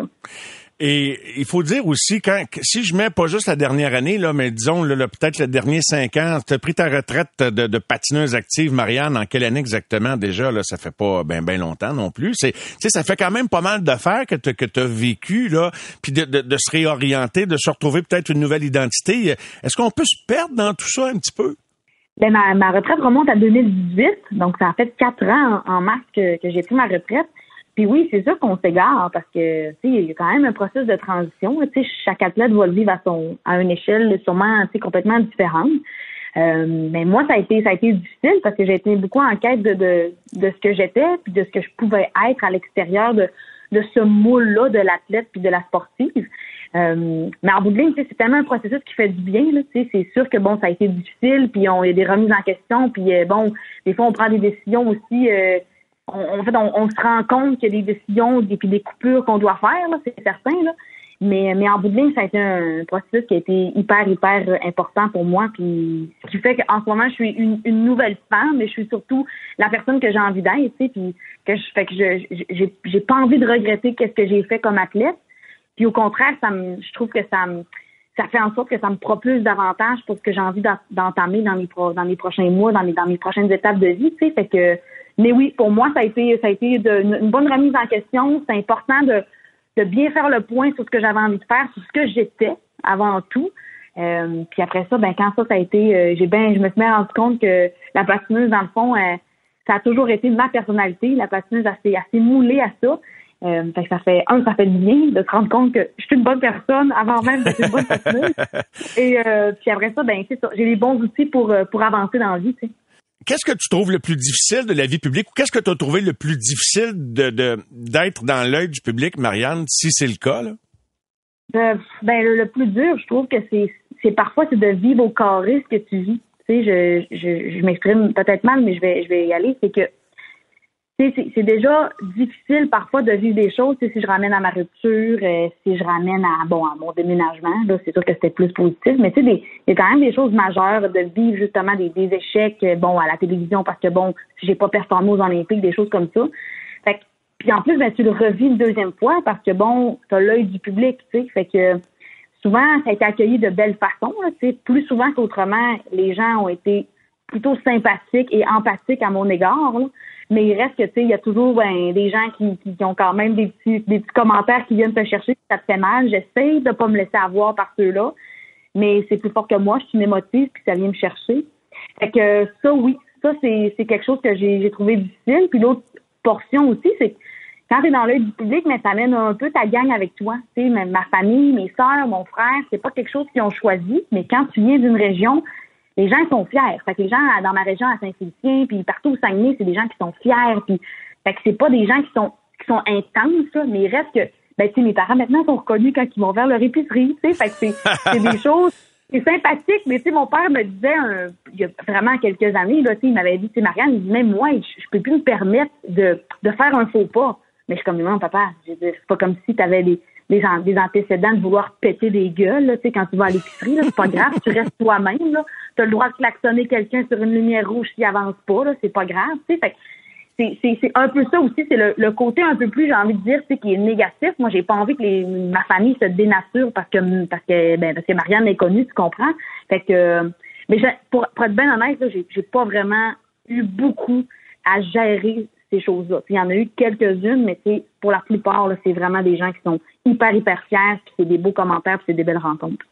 Speaker 3: Et il faut dire aussi, quand si je mets pas juste la dernière année, là, mais disons là, peut-être les derniers cinq ans, tu as pris ta retraite de, patineuse active, Marianne, en quelle année exactement déjà? Là, ça fait pas bien ben longtemps non plus. C'est, ça fait quand même pas mal d'affaires que tu que as vécu, là, puis de, de, de, se réorienter, de se retrouver peut-être une nouvelle identité. Est-ce qu'on peut se perdre dans tout ça un petit peu?
Speaker 7: Ben, ma, ma retraite remonte à 2018, donc ça fait quatre ans en, mars que j'ai pris ma retraite. Puis oui, c'est sûr qu'on s'égare parce que tu sais, il y a quand même un processus de transition. Tu sais, chaque athlète va le vivre à son à une échelle sûrement tu sais, complètement différente. Euh, mais moi, ça a été ça a été difficile parce que j'ai été beaucoup en quête de, de, de ce que j'étais puis de ce que je pouvais être à l'extérieur de, de ce moule-là de l'athlète puis de la sportive. Euh, mais en bout de ligne, c'est tellement un processus qui fait du bien. C'est sûr que bon, ça a été difficile, puis on, il y a des remises en question, puis euh, bon, des fois on prend des décisions aussi euh, on, en fait, on, se rend compte qu'il y a des décisions et puis des coupures qu'on doit faire, c'est certain. Là. Mais, mais en bout de ligne, ça a été un processus qui a été hyper, hyper important pour moi. Puis ce qui fait qu'en ce moment, je suis une, une nouvelle femme, mais je suis surtout la personne que j'ai envie d'être, tu sais, puis que je fais que je j'ai, pas envie de regretter qu'est-ce que j'ai fait comme athlète. Puis au contraire, ça me, je trouve que ça me ça fait en sorte que ça me propulse davantage pour ce que j'ai envie d'entamer dans mes dans les prochains mois, dans mes dans mes prochaines étapes de vie, tu sais. Fait que mais oui, pour moi, ça a été, ça a été une bonne remise en question. C'est important de, de bien faire le point sur ce que j'avais envie de faire, sur ce que j'étais avant tout. Euh, puis après ça, ben quand ça, ça a été, euh, j'ai ben, je me suis bien rendu compte que la patineuse, dans le fond, euh, ça a toujours été ma personnalité. La patineuse, elle s'est, assez moulée à ça. Euh, fait que ça fait un, ça fait du bien de se rendre compte que je suis une bonne personne avant même d'être une bonne patineuse. Et puis après ça, ben c'est ça. J'ai les bons outils pour pour avancer dans la vie. Tu sais.
Speaker 3: Qu'est-ce que tu trouves le plus difficile de la vie publique ou qu'est-ce que tu as trouvé le plus difficile de, d'être dans l'œil du public, Marianne, si c'est le cas? Là?
Speaker 7: Euh, ben, le, plus dur, je trouve que c'est, c'est parfois c'est de vivre au carré ce que tu vis. Tu sais, je, je, je m'exprime peut-être mal, mais je vais, je vais y aller. C'est que c'est déjà difficile parfois de vivre des choses. Si je ramène à ma rupture, euh, si je ramène à bon à mon déménagement, là, c'est sûr que c'était plus positif. Mais tu sais, il y a quand même des choses majeures de vivre justement des, des échecs, euh, bon, à la télévision parce que bon, si j'ai pas performé aux Olympiques, des choses comme ça. Fait puis en plus, ben, tu le revis une deuxième fois parce que bon, t'as l'œil du public, tu sais. Fait que souvent, ça a été accueilli de belle façon. Tu sais, plus souvent qu'autrement, les gens ont été plutôt sympathiques et empathiques à mon égard. Là. Mais il reste que, tu sais, il y a toujours ben, des gens qui, qui, ont quand même des petits, des petits commentaires qui viennent te chercher, ça te fait mal. J'essaie de pas me laisser avoir par ceux-là, mais c'est plus fort que moi. Je suis une émotive, puis ça vient me chercher. Fait que ça, oui, ça, c'est, quelque chose que j'ai, trouvé difficile. Puis l'autre portion aussi, c'est que quand tu es dans l'œil du public, mais t'amènes un peu ta gang avec toi. Tu sais, ma famille, mes soeurs, mon frère, c'est pas quelque chose qu'ils ont choisi, mais quand tu viens d'une région, les gens sont fiers. Fait que les gens dans ma région à Saint-Félicien, puis partout au Saguenay, c'est des gens qui sont fiers. Puis, fait que c'est pas des gens qui sont qui sont intenses, mais il reste que ben tu sais, mes parents maintenant sont reconnus quand ils vont vers leur épicerie. Tu sais, fait que c'est, des choses. C'est sympathique, mais tu sais, mon père me disait il y a vraiment quelques années, là, tu sais, il m'avait dit, tu sais, Marianne, il dit, même moi, je, je peux plus me permettre de, de faire un faux pas. Mais je suis comme, non, papa, c'est pas comme si tu avais des, des, des, antécédents de vouloir péter des gueules, là, tu sais, quand tu vas à l'épicerie, c'est pas grave, tu restes toi-même, là. Tu as le droit de klaxonner quelqu'un sur une lumière rouge s'il avance pas, là, c'est pas grave, tu sais. Fait c'est, un peu ça aussi, c'est le, le côté un peu plus, j'ai envie de dire, qui est négatif. Moi, j'ai pas envie que les, ma famille se dénature parce que parce que ben parce que Marianne est connue, tu comprends? Fait que mais pour, pour être bien honnête, j'ai pas vraiment eu beaucoup à gérer ces choses-là. Il y en a eu quelques-unes, mais pour la plupart, c'est vraiment des gens qui sont hyper, hyper fiers, puis c'est des beaux commentaires, puis c'est des belles rencontres.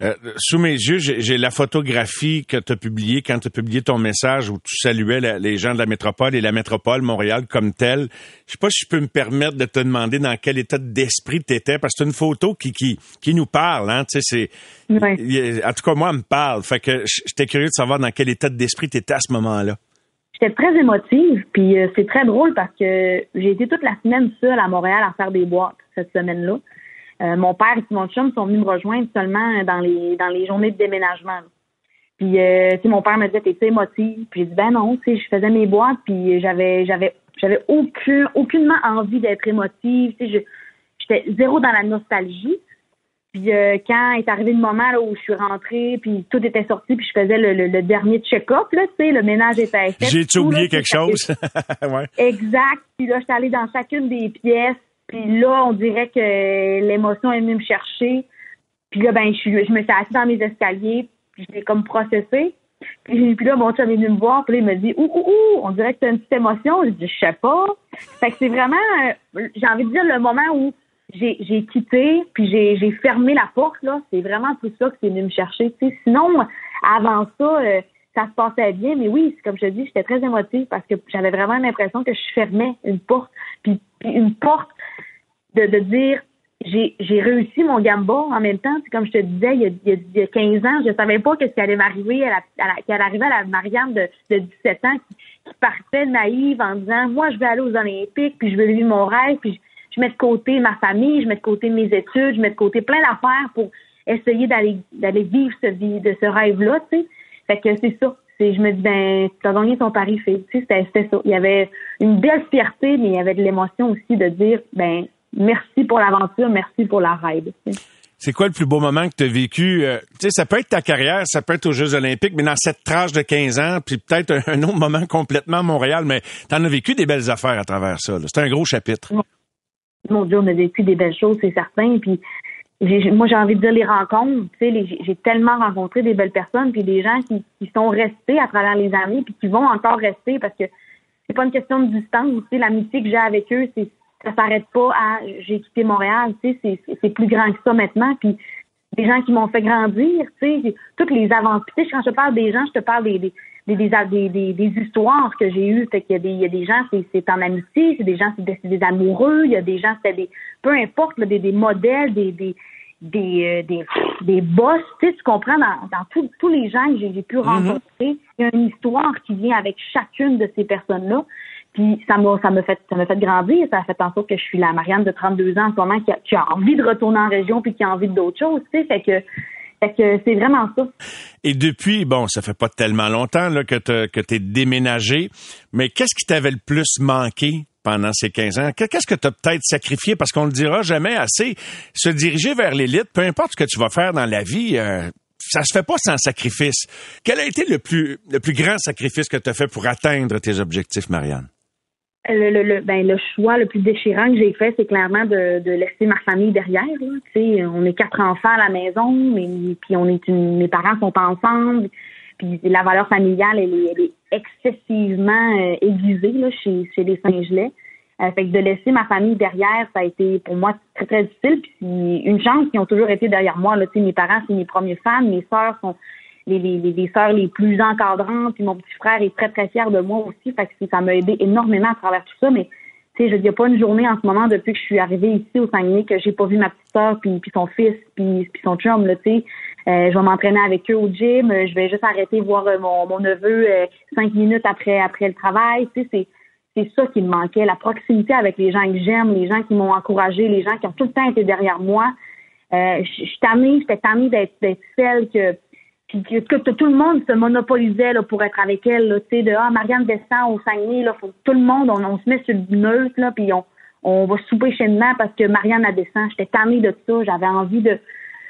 Speaker 3: Euh, sous mes yeux, j'ai la photographie que tu as publiée quand tu as publié ton message où tu saluais les gens de la métropole et la métropole Montréal comme telle. Je sais pas si je peux me permettre de te demander dans quel état d'esprit tu étais parce que c'est une photo qui, qui, qui nous parle. Hein, En tout cas, moi, elle me parle. Fait que j'étais curieux de savoir dans quel état d'esprit tu étais à ce moment-là.
Speaker 7: J'étais très émotive, puis euh, c'est très drôle parce que j'ai été toute la semaine seule à Montréal à faire des boîtes cette semaine-là. Euh, mon père et mon chum sont venus me rejoindre seulement dans les dans les journées de déménagement. Puis euh, mon père me disait t'es émotive, puis j'ai dit ben non, tu sais je faisais mes boîtes puis j'avais j'avais j'avais aucun aucunement envie d'être émotive, tu sais j'étais zéro dans la nostalgie. Puis euh, quand est arrivé le moment là, où je suis rentrée, puis tout était sorti, puis je faisais le, dernier check-up, là, tu sais, le ménage était fait.
Speaker 3: J'ai oublié quelque chose? ouais.
Speaker 7: Exact. Puis là, j'étais allée dans chacune des pièces. Puis là, on dirait que l'émotion est venue me chercher. Puis là, ben, je, je me suis assise dans mes escaliers, puis je l'ai comme processé. Puis, puis là, mon chum est venu me voir, puis là, il me dit Ouh, ouh, ouh, on dirait que c'est une petite émotion. Je dis Je sais pas. Fait que c'est vraiment, euh, j'ai envie de dire, le moment où j'ai quitté, puis j'ai fermé la porte, là. C'est vraiment tout ça que c'est venu me chercher. sais. Sinon, avant ça, euh, ça se passait bien, mais oui, comme je te dis, j'étais très émotive parce que j'avais vraiment l'impression que je fermais une porte, puis, une porte de, de dire j'ai réussi mon gamba en même temps. C'est comme je te disais, il y, a, il y a 15 ans, je savais pas qu'est-ce qui allait m'arriver à la, à la, allait arriver à la Marianne de, de 17 ans qui, qui, partait naïve en disant moi je vais aller aux Olympiques, puis je vais vivre mon rêve, puis je mets de côté ma famille, je mets de côté mes études, je mets de côté plein d'affaires pour essayer d'aller d'aller vivre ce de ce rêve-là, tu sais. Fait que c'est ça. C'est, je me dis ben, tu as gagné ton pari fait. Tu sais, c'était, ça. Il y avait une belle fierté, mais il y avait de l'émotion aussi de dire ben merci pour l'aventure, merci pour la rêve.
Speaker 3: C'est quoi le plus beau moment que tu as vécu? Euh, tu sais, ça peut être ta carrière, ça peut être aux Jeux olympiques, mais dans cette tranche de 15 ans, puis peut-être un, autre moment complètement à Montréal, mais tu en as vécu des belles affaires à travers ça. C'est un gros chapitre
Speaker 7: mon Dieu, on a vécu des belles choses, c'est certain. Puis moi, j'ai envie de dire les rencontres. J'ai tellement rencontré des belles personnes, puis des gens qui, sont restés à travers les années, puis qui vont encore rester parce que c'est pas une question de distance. L'amitié que j'ai avec eux, c'est ça s'arrête pas à j'ai quitté Montréal. C'est plus grand que ça maintenant. Puis des gens qui m'ont fait grandir. Toutes les sais, quand je parle des gens, je te parle des des, des, des, des, histoires que j'ai eues. Fait qu'il y a des, il y a des gens, c'est en amitié, c'est des gens, c'est des, amoureux, il y a des gens, c'est des, peu importe, des, des modèles, des, des, des, euh, des, des boss, tu sais, tu comprends, dans, dans tous les gens que j'ai pu mm-hmm. rencontrer, il y a une histoire qui vient avec chacune de ces personnes-là. Puis ça m'a ça me fait ça m'a fait grandir, ça a fait en sorte que je suis la Marianne de 32 ans en ce moment qui a, qui a envie de retourner en région puis qui a envie d'autres choses, tu sais, fait que fait que c'est vraiment ça.
Speaker 3: Et depuis, bon, ça fait pas tellement longtemps là, que tu es déménagé, mais qu'est-ce qui t'avait le plus manqué pendant ces 15 ans? Qu'est-ce que tu as peut-être sacrifié? Parce qu'on ne le dira jamais assez. Se diriger vers l'élite, peu importe ce que tu vas faire dans la vie, euh, ça se fait pas sans sacrifice. Quel a été le plus, le plus grand sacrifice que tu as fait pour atteindre tes objectifs, Marianne?
Speaker 7: Le, le, ben, le choix le plus déchirant que j'ai fait, c'est clairement de, de laisser ma famille derrière. sais, on est quatre enfants à la maison, mais puis on est une, mes parents sont ensemble. puis la valeur familiale, elle est excessivement euh, aiguisée là, chez, chez les Saint-Gelais. Euh, fait que de laisser ma famille derrière, ça a été pour moi très, très difficile. Puis une chance qu'ils ont toujours été derrière moi. Là. mes parents, c'est mes premiers fans. Mes sœurs sont les, les, les, les plus encadrantes. Puis mon petit frère est très, très fier de moi aussi. Fait que ça m'a aidé énormément à travers tout ça. Mais tu sais, je dis pas une journée en ce moment depuis que je suis arrivée ici au Saguenay que j'ai pas vu ma petite sœur puis, puis son fils puis, puis son chum là, tu sais. Euh, je vais m'entraîner avec eux au gym. Je vais juste arrêter voir euh, mon, mon neveu cinq minutes après après le travail. Tu sais, c'est c'est ça qui me manquait, la proximité avec les gens que j'aime, les gens qui m'ont encouragé, les gens qui ont tout le temps été derrière moi. Euh, je suis tannée, j'étais tannée d'être, celle que, que, tout le monde se monopolisait là, pour être avec elle. Tu sais, de ah, Marianne descend au Saguenay, là, faut tout le monde, on, se met sur le neutre, là, puis on, on va souper chez moi parce que Marianne a descend. J'étais tannée de ça. J'avais envie de,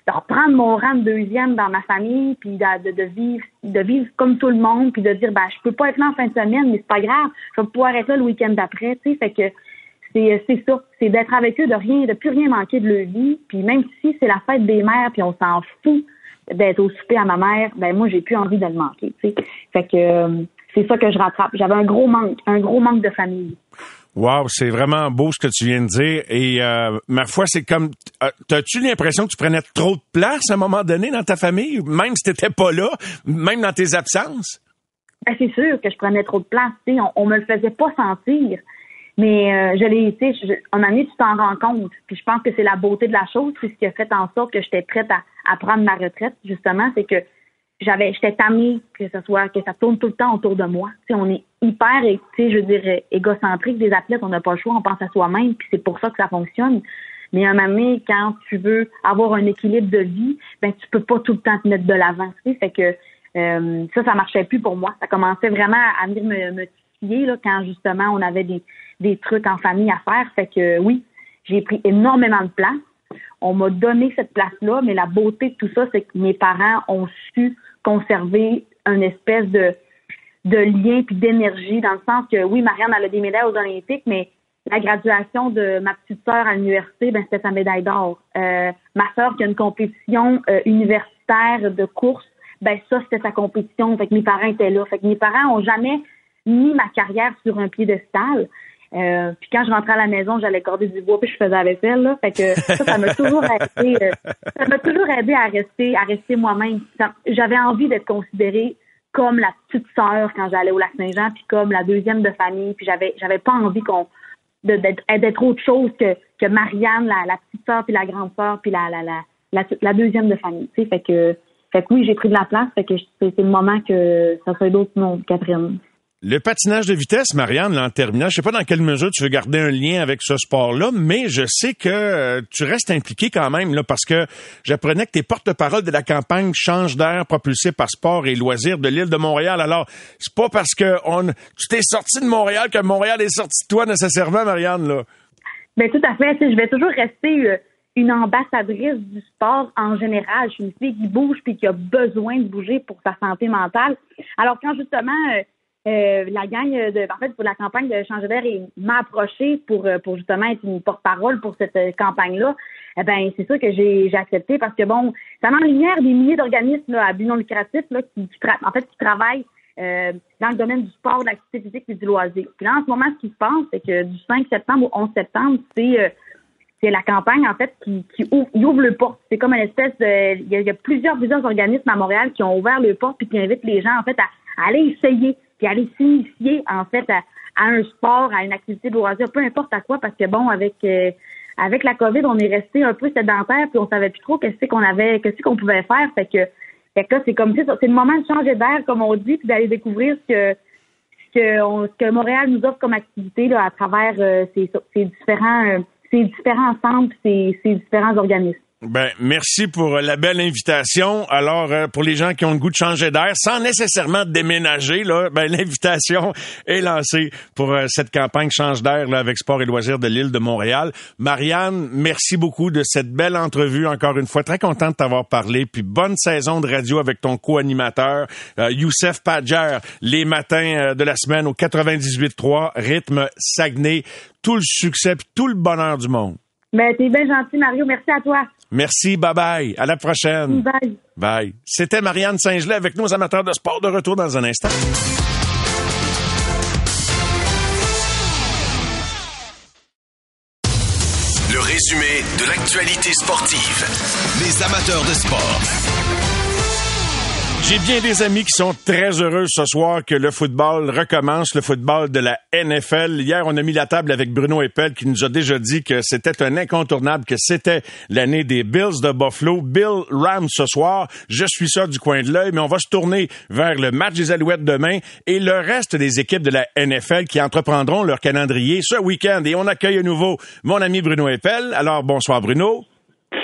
Speaker 7: de reprendre mon rang de deuxième dans ma famille, puis de, de, vivre de vivre comme tout le monde, puis de dire ben je peux pas être là en fin de semaine, mais c'est pas grave, je vais pouvoir être là le week-end d'après, tu sais, fait que c'est c'est ça, c'est d'être avec eux, de rien, de plus rien manquer de leur vie, puis même si c'est la fête des mères, puis on s'en fout d'être au souper à ma mère, ben moi j'ai plus envie de le manquer, tu sais, fait que euh, c'est ça que je rattrape. J'avais un gros manque, un gros manque de famille.
Speaker 3: Wow, c'est vraiment beau ce que tu viens de dire. Et euh, ma foi, c'est comme, euh, as-tu l'impression que tu prenais trop de place à un moment donné dans ta famille, même si t'étais pas là, même dans tes absences?
Speaker 7: Ben, c'est sûr que je prenais trop de place. On, on me le faisait pas sentir. Mais euh, je l'ai été, moment donné, tu t'en rends compte. Puis je pense que c'est la beauté de la chose, c'est ce qui a fait en sorte que j'étais prête à, à prendre ma retraite, justement, c'est que j'avais j'étais tannée que ça soit que ça tourne tout le temps autour de moi. sais on est hyper je veux dire égocentrique des athlètes, on n'a pas le choix, on pense à soi-même, puis c'est pour ça que ça fonctionne. Mais à un moment quand tu veux avoir un équilibre de vie, ben tu peux pas tout le temps te mettre de l'avant. Fait que euh, ça, ça marchait plus pour moi. Ça commençait vraiment à venir me, me titiller là, quand justement on avait des, des trucs en famille à faire. Fait que oui, j'ai pris énormément de place. On m'a donné cette place-là, mais la beauté de tout ça, c'est que mes parents ont su conserver une espèce de, de lien puis d'énergie dans le sens que oui, Marianne a des médailles aux Olympiques, mais la graduation de ma petite sœur à l'université, ben c'était sa médaille d'or. Euh, ma sœur qui a une compétition euh, universitaire de course, ben ça c'était sa compétition. Fait que mes parents étaient là. Fait que mes parents ont jamais mis ma carrière sur un piédestal. Euh, puis quand je rentrais à la maison, j'allais corder du bois puis je faisais la vaisselle. Là. Fait que ça, ça m'a toujours aidé. Euh, ça m'a toujours aidé à rester, à rester moi-même. J'avais envie d'être considérée comme la petite sœur quand j'allais au lac Saint-Jean, puis comme la deuxième de famille. Puis j'avais, j'avais pas envie qu'on d'être, d'être autre chose que, que Marianne, la, petite sœur, puis la grande sœur, puis la, la, la, la, deuxième de famille. Tu sais, fait que, fait que oui, j'ai pris de la place. Fait que c'est, le moment que ça soit d'autres noms, Catherine.
Speaker 3: Le patinage de vitesse, Marianne, là, en terminant, je sais pas dans quelle mesure tu veux garder un lien avec ce sport-là, mais je sais que euh, tu restes impliqué quand même, là, parce que j'apprenais que tes porte-parole de la campagne Change d'air propulsé par sport et loisirs de l'île de Montréal. Alors, c'est pas parce que tu t'es sorti de Montréal que Montréal est sorti de toi nécessairement, Marianne, là.
Speaker 7: Ben, tout à fait. Je vais toujours rester euh, une ambassadrice du sport en général. Je suis une fille qui bouge puis qui a besoin de bouger pour sa santé mentale. Alors, quand justement, euh, euh, la gang de, en fait, pour la campagne de changer d'air m'a approché pour, euh, pour justement être une porte-parole pour cette euh, campagne-là. Eh ben, c'est ça que j'ai, accepté parce que bon, ça met en lumière des milliers d'organismes à but non lucratif là, qui, en fait, qui travaillent dans le domaine du sport, de l'activité physique et du loisir. Puis là, en ce moment, ce qui se passe, c'est que du 5 septembre au 11 septembre, c'est c'est la campagne en fait qui, qui ouvre, le port. C'est comme une espèce de, il y, a, plusieurs plusieurs organismes à Montréal qui ont ouvert le port puis qui invitent les gens en fait à aller essayer puis aller s'initier en fait à, un sport, à une activité de loisir, peu importe à quoi, parce que bon, avec euh, avec la COVID, on est resté un peu sédentaire, puis on savait plus trop qu'est-ce qu'on avait, qu'est-ce qu'on pouvait faire. Fait que, fait que là, c'est comme c'est le moment de changer d'air, comme on dit, puis d'aller découvrir ce que ce que, Montréal nous offre comme activité là, à travers euh, ces, différents euh, ces différents centres, ces, ces différents organismes.
Speaker 3: Ben, merci pour la belle invitation. Alors, euh, pour les gens qui ont le goût de changer d'air, sans nécessairement déménager, là, ben, l'invitation est lancée pour euh, cette campagne Change d'air avec Sport et Loisirs de l'île de Montréal. Marianne, merci beaucoup de cette belle entrevue. Encore une fois, très content de t'avoir parlé. Puis bonne saison de radio avec ton co-animateur, euh, Youssef Padjer, les matins de la semaine au 98.3, rythme Saguenay. Tout le succès puis tout le bonheur du monde.
Speaker 7: Ben, t'es bien gentil, Mario. Merci à toi.
Speaker 3: Merci, bye bye. À la prochaine.
Speaker 7: Bye.
Speaker 3: Bye. C'était Marianne Saint-Gelais avec nos amateurs de sport de retour dans un instant.
Speaker 2: Le résumé de l'actualité sportive. Les amateurs de sport.
Speaker 3: J'ai bien des amis qui sont très heureux ce soir que le football recommence, le football de la NFL. Hier, on a mis la table avec Bruno Eppel qui nous a déjà dit que c'était un incontournable, que c'était l'année des Bills de Buffalo. Bill Rams ce soir. Je suis ça du coin de l'œil, mais on va se tourner vers le match des Alouettes demain et le reste des équipes de la NFL qui entreprendront leur calendrier ce week-end. Et on accueille à nouveau mon ami Bruno Eppel. Alors, bonsoir Bruno.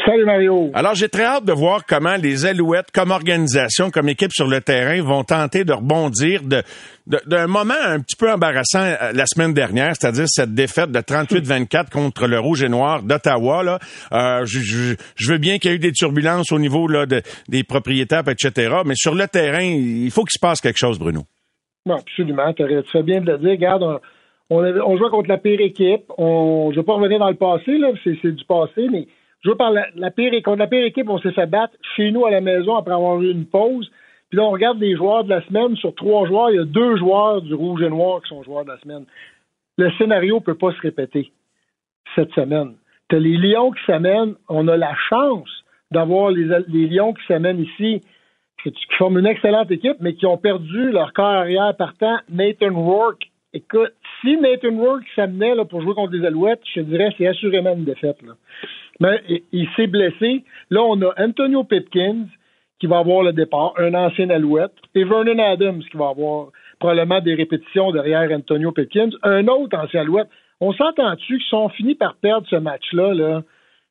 Speaker 8: Salut Mario.
Speaker 3: Alors j'ai très hâte de voir comment les Alouettes, comme organisation, comme équipe sur le terrain, vont tenter de rebondir de d'un moment un petit peu embarrassant euh, la semaine dernière, c'est-à-dire cette défaite de 38-24 contre le Rouge et Noir d'Ottawa. Là, euh, je, je, veux bien qu'il y ait eu des turbulences au niveau là, de, des propriétaires, etc. Mais sur le terrain, il faut qu'il se passe quelque chose, Bruno.
Speaker 8: Non, absolument. Tu fais bien de le dire. Regarde, on, on, contre la pire équipe. On, je ne veux pas revenir dans le passé, là, c'est, c'est du passé, mais je par la, la pire, la pire équipe, on s'est fait battre chez nous à la maison après avoir eu une pause. Puis là, on regarde les joueurs de la semaine. Sur trois joueurs, il y a deux joueurs du rouge et noir qui sont joueurs de la semaine. Le scénario ne peut pas se répéter cette semaine. Tu as les Lions qui s'amènent. On a la chance d'avoir les, Lions qui s'amènent ici, qui forment une excellente équipe, mais qui ont perdu leur corps arrière partant, Nathan Rourke. Écoute, si Nathan Rourke s'amenait pour jouer contre les Alouettes, je te dirais c'est assurément une défaite. Là mais il, s'est blessé. Là, on a Antonio Pipkins qui va avoir le départ, un ancien Alouette, et Vernon Adams qui va avoir probablement des répétitions derrière Antonio Pipkins, un autre ancien Alouette. On s'entend-tu qu'ils sont finis par perdre ce match-là, là?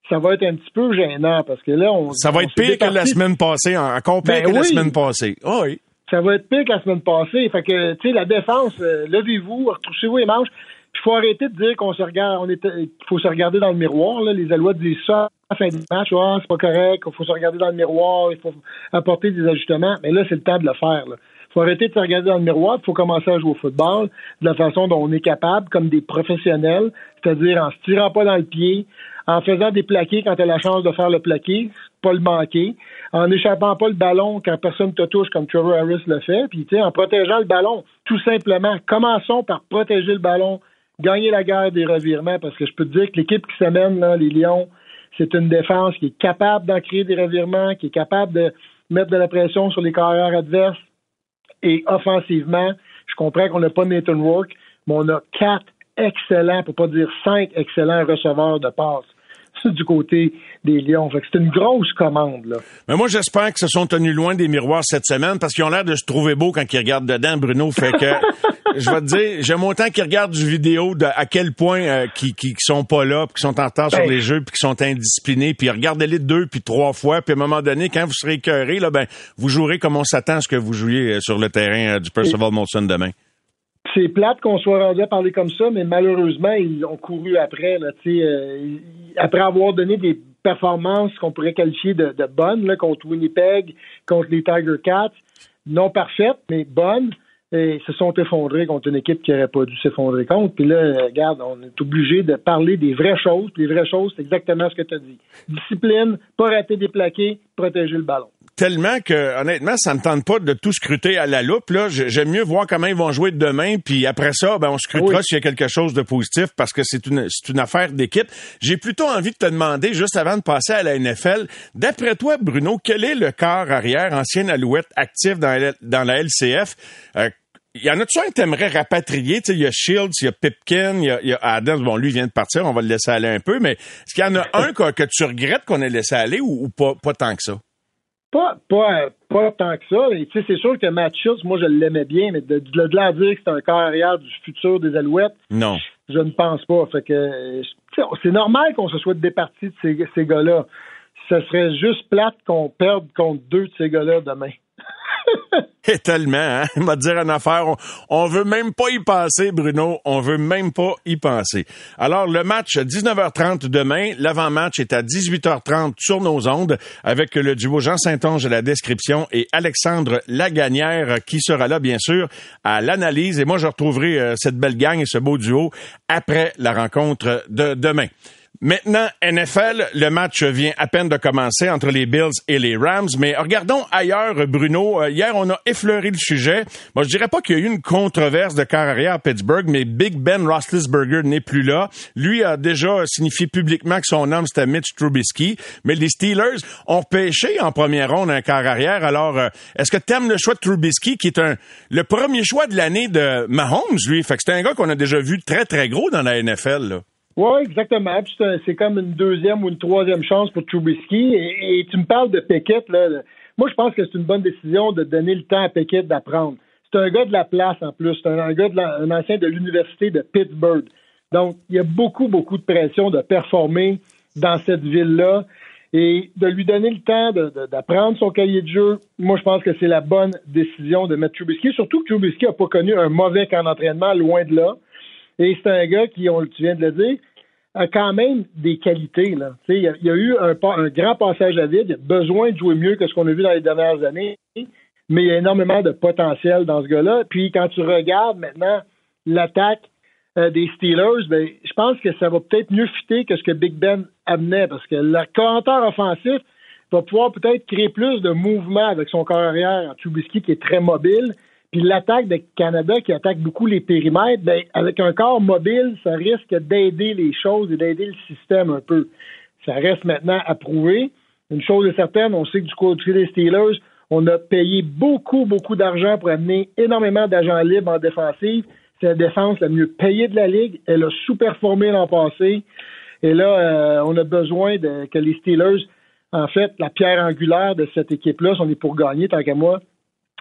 Speaker 8: ça va être un petit peu gênant parce que là, on.
Speaker 3: Ça va être pire que la semaine passée, encore pire ben que la semaine passée. Oh oui.
Speaker 8: Ça va être pire que la semaine passée. Fait que, tu sais, la défense, euh, levez-vous, retroussez-vous les manches. Il faut arrêter de dire qu'on se regarde, on est, il faut se regarder dans le miroir. Là. Les Alouettes disent ça à la fin du match, c'est pas correct, il faut se regarder dans le miroir, il faut apporter des ajustements. Mais là, c'est le temps de le faire. Il faut arrêter de se regarder dans le miroir, il faut commencer à jouer au football de la façon dont on est capable, comme des professionnels, c'est-à-dire en se tirant pas dans le pied, en faisant des plaqués quand tu as la chance de faire le plaqué, pas le manquer, en n'échappant pas le ballon quand personne te touche comme Trevor Harris le fait, puis en protégeant le ballon, tout simplement. Commençons par protéger le ballon gagner la guerre des revirements parce que je peux te dire que l'équipe qui s'amène, là, les Lions, c'est une défense qui est capable d'en créer des revirements, qui est capable de mettre de la pression sur les carrières adverses. Et offensivement, je comprends qu'on n'a pas Nathan Rourke, mais on a quatre excellents, pour pas dire cinq excellents receveurs de passes du côté des Lions. c'est une grosse commande. Là.
Speaker 3: Mais moi, j'espère qu'ils se sont tenus loin des miroirs cette semaine parce qu'ils ont l'air de se trouver beaux quand ils regardent dedans, Bruno. Fait que je vais te dire, j'aime autant qu'ils regardent du vidéo de à quel point euh, qui qui, sont pas là, puis qui sont en retard sur les jeux, puis qui sont indisciplinés, puis regardez-les deux puis trois fois, puis à un moment donné, quand vous serez écœuré, là, ben vous jouerez comme on s'attend à ce que vous jouiez euh, sur le terrain euh, du Percival Molson demain
Speaker 8: c'est plate qu'on soit rendu à parler comme ça, mais malheureusement, ils ont couru après, là, euh, après avoir donné des performances qu'on pourrait qualifier de, bonnes là, contre Winnipeg, contre les Tiger Cats, non parfaites, mais bonnes, et se sont effondrés contre une équipe qui n'aurait pas dû s'effondrer contre. Puis là, regarde, on est obligé de parler des vraies choses. Les vraies choses, c'est exactement ce que tu as dit. Discipline, pas rater des plaqués, protéger le ballon
Speaker 3: tellement que honnêtement, ça me tente pas de tout scruter à la loupe. Là, j'aime mieux voir comment ils vont jouer demain, puis après ça, ben on scrutera s'il y a quelque chose de positif parce que c'est une c'est une affaire d'équipe. J'ai plutôt envie de te demander juste avant de passer à la NFL, d'après toi, Bruno, quel est le quart arrière ancien Alouette actif dans la, dans la LCF? Euh, il y en a-tu un que t'aimerais rapatrier? Il y a Shields, il y a Pipkin, il y a, Adams. Bon, lui, vient de partir, on va le laisser aller un peu, mais est-ce qu'il y en a un que, que tu regrettes qu'on ait laissé aller ou, pas, pas tant que ça?
Speaker 8: Pas, pas, pas tant que ça. c'est sûr que Matt Shields, moi, je l'aimais bien, mais de, de, de dire que c'est un carrière du futur des Alouettes,
Speaker 3: non.
Speaker 8: je ne pense pas. Fait que c'est normal qu'on se soit départi de ces, ces gars-là. Ce serait juste plate qu'on perde contre deux de ces gars-là demain.
Speaker 3: Et tellement, hein? Il va dire une affaire. On, veut même pas y penser, Bruno. On veut même pas y penser. Alors, le match 19h30 demain. L'avant-match est à 18h30 sur nos ondes avec le duo Jean Saint-Onge à la description et Alexandre Lagagnère qui sera là, bien sûr, à l'analyse. Et moi, je retrouverai euh, cette belle gang et ce beau duo après la rencontre de demain. Maintenant, NFL, le match vient à peine de commencer entre les Bills et les Rams, mais regardons ailleurs, Bruno. Euh, hier, on a effleuré le sujet. Moi, je dirais pas qu'il y a eu une controverse de carrière à Pittsburgh, mais Big Ben Roethlisberger n'est plus là. Lui a déjà signifié publiquement que son nom c'était Mitch Trubisky, mais les Steelers ont pêché en première ronde un quart arrière. Alors, euh, est-ce que tu aimes le choix de Trubisky, qui est un le premier choix de l'année de Mahomes, lui? Fait que c'est un gars qu'on a déjà vu très, très gros dans la NFL, là.
Speaker 8: Oui, exactement. C'est comme une deuxième ou une troisième chance pour Trubisky. Et, tu me parles de Pickett. Là. Moi, je pense que c'est une bonne décision de donner le temps à Pickett d'apprendre. C'est un gars de la place en plus. C'est un, gars de un ancien de l'université de Pittsburgh. Donc, il y a beaucoup, beaucoup de pression de performer dans cette ville-là. Et de lui donner le temps d'apprendre son cahier de jeu, moi, je pense que c'est la bonne décision de mettre Trubisky. Surtout que Trubisky n'a pas connu un mauvais camp d'entraînement, loin de là. Et c'est un gars qui, on, tu viens de le dire, a quand même des qualités. Il, y a, il y a eu un, grand passage à vide. Il a besoin de jouer mieux que ce qu'on a vu dans les dernières années. Mais il y a énormément de potentiel dans ce gars-là. Puis quand tu regardes maintenant l'attaque euh, des Steelers, ben, je pense que ça va peut-être mieux fitter que ce que Big Ben amenait. Parce que le commentaire offensif va pouvoir peut-être créer plus de mouvement avec son corps arrière en Trubisky qui est très mobile. Puis l'attaque de Canada qui attaque beaucoup les périmètres, ben, avec un corps mobile, ça risque d'aider les choses et d'aider le système un peu. Ça reste maintenant à prouver. Une chose est certaine, on sait que du côté des Steelers, on a payé beaucoup, beaucoup d'argent pour amener énormément d'agents libres en défensive. C'est la défense la mieux payée de la Ligue. Elle a sous-performé l'an passé. Et là, euh, on a besoin de, que les Steelers, en fait, la pierre angulaire de cette équipe-là, si on est pour gagner, tant qu'à moi,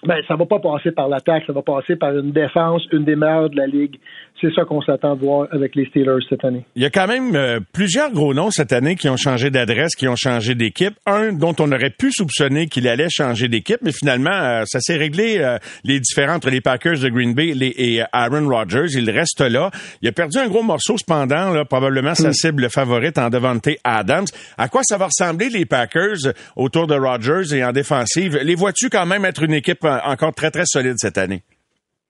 Speaker 8: ben, ça va pas passer par l'attaque, ça va passer par une défense, une des meilleures de la Ligue. C'est ça qu'on s'attend de voir avec les Steelers cette année.
Speaker 3: Il y a quand même euh, plusieurs gros noms cette année qui ont changé d'adresse, qui ont changé d'équipe. Un dont on aurait pu soupçonner qu'il allait changer d'équipe, mais finalement, euh, ça s'est réglé euh, les différends entre les Packers de Green Bay et Aaron Rodgers. Il reste là. Il a perdu un gros morceau cependant, là, probablement sa hmm. cible favorite en Devante Adams. À quoi ça va ressembler les Packers autour de Rodgers et en défensive? Les vois-tu quand même être une équipe encore très, très solide cette année?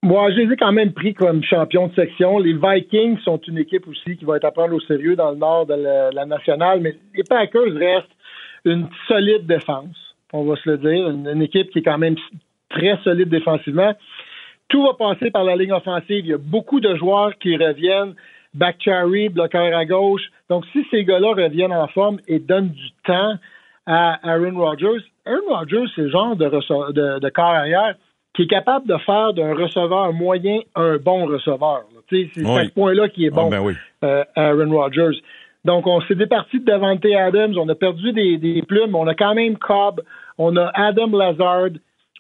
Speaker 8: Moi, je les ai quand même pris comme champion de section. Les Vikings sont une équipe aussi qui va être à prendre au sérieux dans le nord de la, nationale, mais les Packers restent une solide défense, on va se le dire, une, équipe qui est quand même très solide défensivement. Tout va passer par la ligne offensive. Il y a beaucoup de joueurs qui reviennent. Bakhtiari, bloqueur à gauche. Donc, si ces gars-là reviennent en forme et donnent du temps à Aaron Rodgers, Aaron Rodgers, c'est le genre de, de, de arrière qui est capable de faire d'un receveur moyen un bon receveur. C'est à ce point-là qui est bon, ah, ben euh, Aaron Rodgers. Donc, on s'est départi de Davante Adams, on a perdu des, des, plumes, on a quand même Cobb, on a Adam Lazard,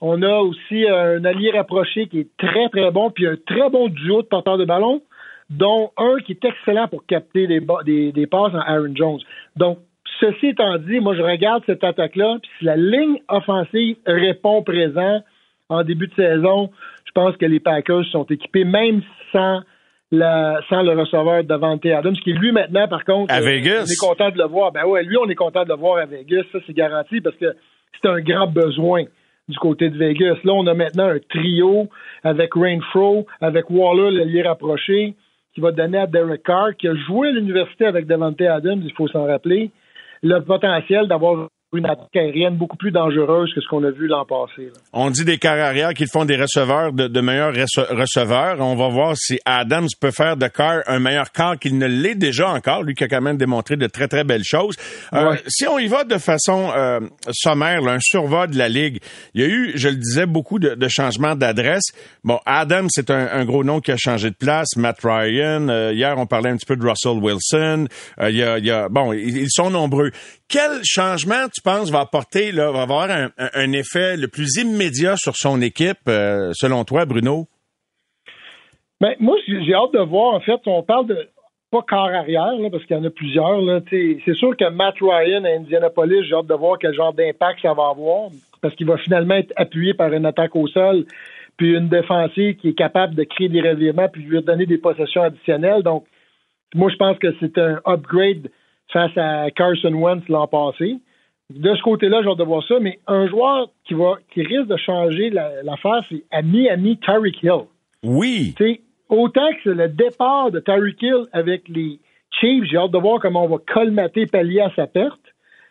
Speaker 8: on a aussi un allié rapproché qui est très, très bon, puis un très bon duo de porteurs de ballon, dont un qui est excellent pour capter des, des, des passes en Aaron Jones. Donc, Ceci étant dit, moi, je regarde cette attaque-là, puis si la ligne offensive répond présent en début de saison, je pense que les Packers sont équipés, même sans la, sans le receveur Davante Adams, qui lui maintenant, par contre,
Speaker 3: à Vegas.
Speaker 8: on est content de le voir. Ben ouais, lui, on est content de le voir à Vegas, ça c'est garanti parce que c'est un grand besoin du côté de Vegas. Là, on a maintenant un trio avec Rainfro, avec Waller, le lié rapproché, qui va donner à Derek Carr, qui a joué à l'université avec Davante Adams, il faut s'en rappeler le potentiel d'avoir une attaque aérienne beaucoup plus dangereuse que ce qu'on a vu l'an passé.
Speaker 3: On dit des carrières arrière qu'ils font des receveurs de, meilleurs receveurs. On va voir si Adams peut faire de Carr un meilleur Carr qu'il ne l'est déjà encore, lui qui a quand même démontré de très très belles choses. Euh, si on y va de façon euh, sommaire, un survol de la ligue, il y a eu, je le disais, beaucoup de, changements d'adresse. Bon, Adams c'est un, gros nom qui a changé de place. Matt Ryan. Euh, hier, on parlait un petit peu de Russell Wilson. il y a, il y a, bon, ils sont nombreux quel changement tu penses va apporter, là, va avoir un, effet le plus immédiat sur son équipe, euh, selon toi, Bruno?
Speaker 8: Ben, moi, j'ai hâte de voir. En fait, on parle de pas corps arrière, parce qu'il y en a plusieurs. C'est sûr que Matt Ryan à Indianapolis, j'ai hâte de voir quel genre d'impact ça va avoir, parce qu'il va finalement être appuyé par une attaque au sol, puis une défensive qui est capable de créer des revirements, puis lui donner des possessions additionnelles. Donc, moi, je pense que c'est un upgrade face à Carson Wentz l'an passé. De ce côté-là, j'ai hâte de voir ça, mais un joueur qui va qui risque de changer l'affaire, c'est à Miami, Tyreek Hill.
Speaker 3: Oui.
Speaker 8: autant que le départ de Tyreek Hill avec les Chiefs, j'ai hâte de voir comment on va colmater pallier à sa perte,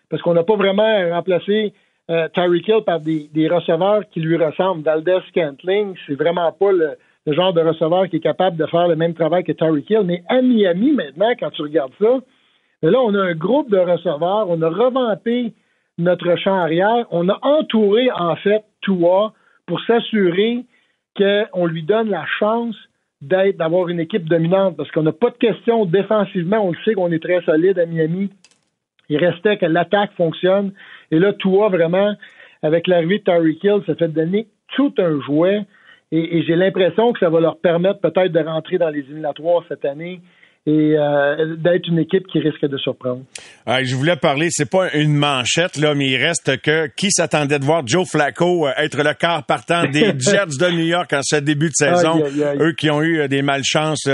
Speaker 8: parce qu'on n'a pas vraiment remplacé euh, Tyreek Hill par des, receveurs qui lui ressemblent. Valdez Scantling, c'est vraiment pas le, genre de receveur qui est capable de faire le même travail que Tyreek Hill. Mais à Miami, maintenant, quand tu regardes ça, là, on a un groupe de receveurs, on a revampé notre champ arrière, on a entouré, en fait, Tua pour s'assurer qu'on lui donne la chance d'avoir une équipe dominante, parce qu'on n'a pas de question défensivement, on le sait qu'on est très solide à Miami. Il restait que l'attaque fonctionne. Et là, Tua, vraiment, avec l'arrivée de Tyreek Hill, ça fait donner tout un jouet. Et, j'ai l'impression que ça va leur permettre peut-être de rentrer dans les éliminatoires cette année et euh, d'être une équipe qui risque de surprendre.
Speaker 3: je voulais parler, c'est pas une manchette là, mais il reste que qui s'attendait de voir Joe Flacco euh, être le quart partant des Jets de New York en ce début de saison, eux qui ont eu euh, des malchances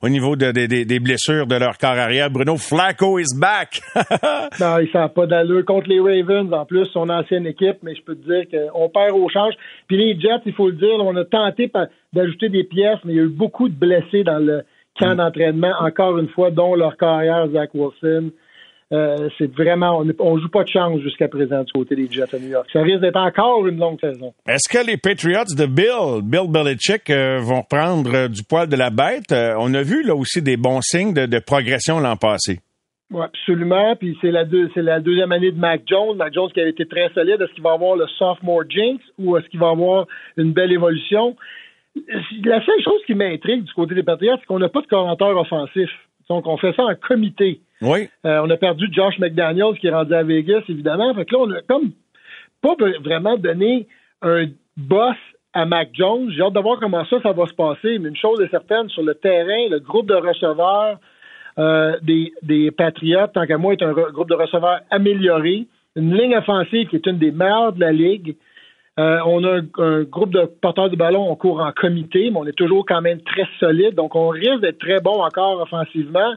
Speaker 3: au niveau de, des blessures de leur corps arrière. Bruno Flacco is back.
Speaker 8: non, il s'en pas d'allure contre les Ravens en plus, son ancienne équipe, mais je peux te dire qu'on perd au change. Puis les Jets, il faut le dire, on a tenté d'ajouter des pièces, mais il y a eu beaucoup de blessés dans le camp d'entraînement, encore une fois, dont leur carrière, Zach Wilson. Euh, c'est vraiment, on, ne joue pas de chance jusqu'à présent du côté des Jets à New York. Ça risque d'être encore une longue saison.
Speaker 3: Est-ce que les Patriots de Bill, Bill Belichick, euh, vont prendre euh, du poil de la bête? on a vu là aussi des bons signes de, progression l'an passé.
Speaker 8: Oui, absolument. Puis c'est la, c'est la deuxième année de Mac Jones. Mac Jones qui a été très solide. Est-ce qu'il va avoir le sophomore jinx ou est-ce qu'il va avoir une belle évolution? La seule chose qui m'intrigue du côté des Patriots, c'est qu'on n'a pas de commentateur offensif. Donc, on fait ça en comité.
Speaker 3: Oui.
Speaker 8: Euh, on a perdu Josh McDaniels qui est rendu à Vegas, évidemment. Fait que là, on a comme pas vraiment donné un boss à Mac Jones. J'ai hâte de voir comment ça, ça va se passer. Mais une chose est certaine, sur le terrain, le groupe de receveurs euh, des, des Patriots, tant qu'à moi, est un groupe de receveurs amélioré. Une ligne offensive qui est une des meilleures de la Ligue. Euh, on a un, groupe de porteurs de ballon, on court en comité, mais on est toujours quand même très solide. Donc, on risque d'être très bon encore offensivement.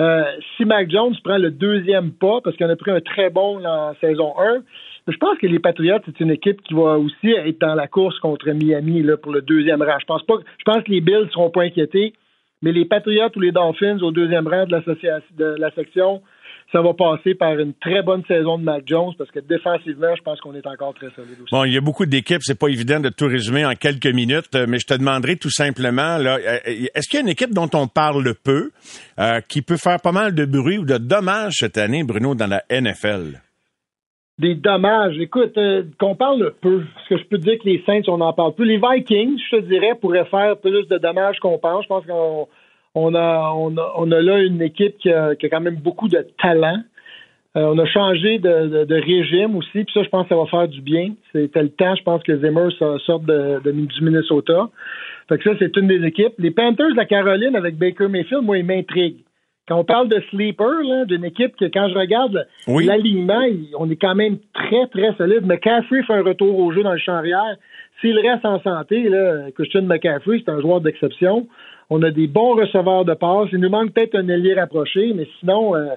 Speaker 8: Euh, si Mac Jones prend le deuxième pas, parce qu'on a pris un très bon en saison 1, je pense que les Patriots, c'est une équipe qui va aussi être dans la course contre Miami pour le deuxième rang. Je pense que les Bills ne seront pas inquiétés, mais les Patriots ou les Dolphins au deuxième rang de la section ça va passer par une très bonne saison de Mac Jones parce que défensivement, je pense qu'on est encore très solide aussi.
Speaker 3: Bon, il y a beaucoup d'équipes, c'est pas évident de tout résumer en quelques minutes, mais je te demanderai tout simplement, là, euh, est-ce qu'il y a une équipe dont on parle peu, euh, qui peut faire pas mal de bruit ou de dommages cette année, Bruno, dans la NFL?
Speaker 8: Des dommages. Écoute, euh, qu'on parle peu. Ce que je peux dire que les Saints, on en parle peu. Les Vikings, je te dirais, pourraient faire plus de dommages qu'on pense. Je pense qu'on on a, on a, on a là une équipe qui a, qui a quand même beaucoup de talent. Euh, on a changé de, de, régime aussi, puis ça, je pense que ça va faire du bien. C'était le temps, je pense que Zimmer sorte de, du Minnesota. Fait que ça, c'est une des équipes. Les Panthers de la Caroline avec Baker Mayfield, moi, ils m'intriguent. Quand on parle de sleeper, d'une équipe que quand je regarde l'alignement, on est quand même très, très solide. McCaffrey fait un retour au jeu dans le champ arrière. S'il reste en santé, là, Christian McCaffrey, c'est un joueur d'exception. On a des bons receveurs de passe. Il nous manque peut-être un ailier rapproché, mais sinon, euh,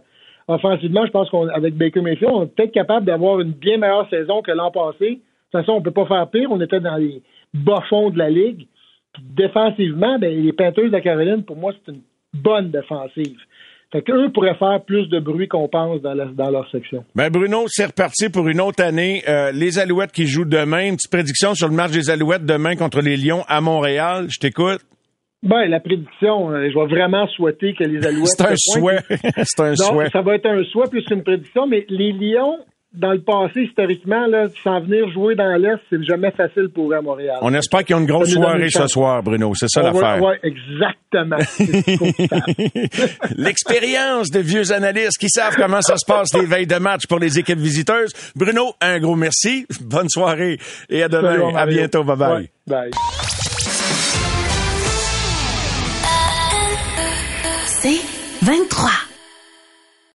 Speaker 8: offensivement, je pense qu'avec Baker Mayfield, on est peut-être capable d'avoir une bien meilleure saison que l'an passé. De toute façon, on ne peut pas faire pire. On était dans les bas fonds de la Ligue. défensivement, ben, les Panthers de la Caroline, pour moi, c'est une bonne défensive. Fait qu'eux pourraient faire plus de bruit qu'on pense dans, leur section.
Speaker 3: Ben Bruno, c'est reparti pour une autre année. Euh, les Alouettes qui jouent demain. Une petite prédiction sur le match des Alouettes demain contre les Lions à Montréal. Je t'écoute.
Speaker 8: Ben, la prédiction, euh, je vais vraiment souhaiter que les Alouettes.
Speaker 3: C'est un souhait. C'est un souhait.
Speaker 8: Ça va être un souhait plus qu'une prédiction, mais les Lions, dans le passé, historiquement, là, sans venir jouer dans l'Est, c'est jamais facile pour eux à Montréal.
Speaker 3: On espère qu'il y a une grosse soirée ce soir, Bruno. C'est ça l'affaire.
Speaker 8: Oui, exactement.
Speaker 3: L'expérience de vieux analystes qui savent comment ça se passe les veilles de match pour les équipes visiteuses. Bruno, un gros merci. Bonne soirée et à demain. à bientôt. Bye bye.
Speaker 8: bye.
Speaker 1: 23.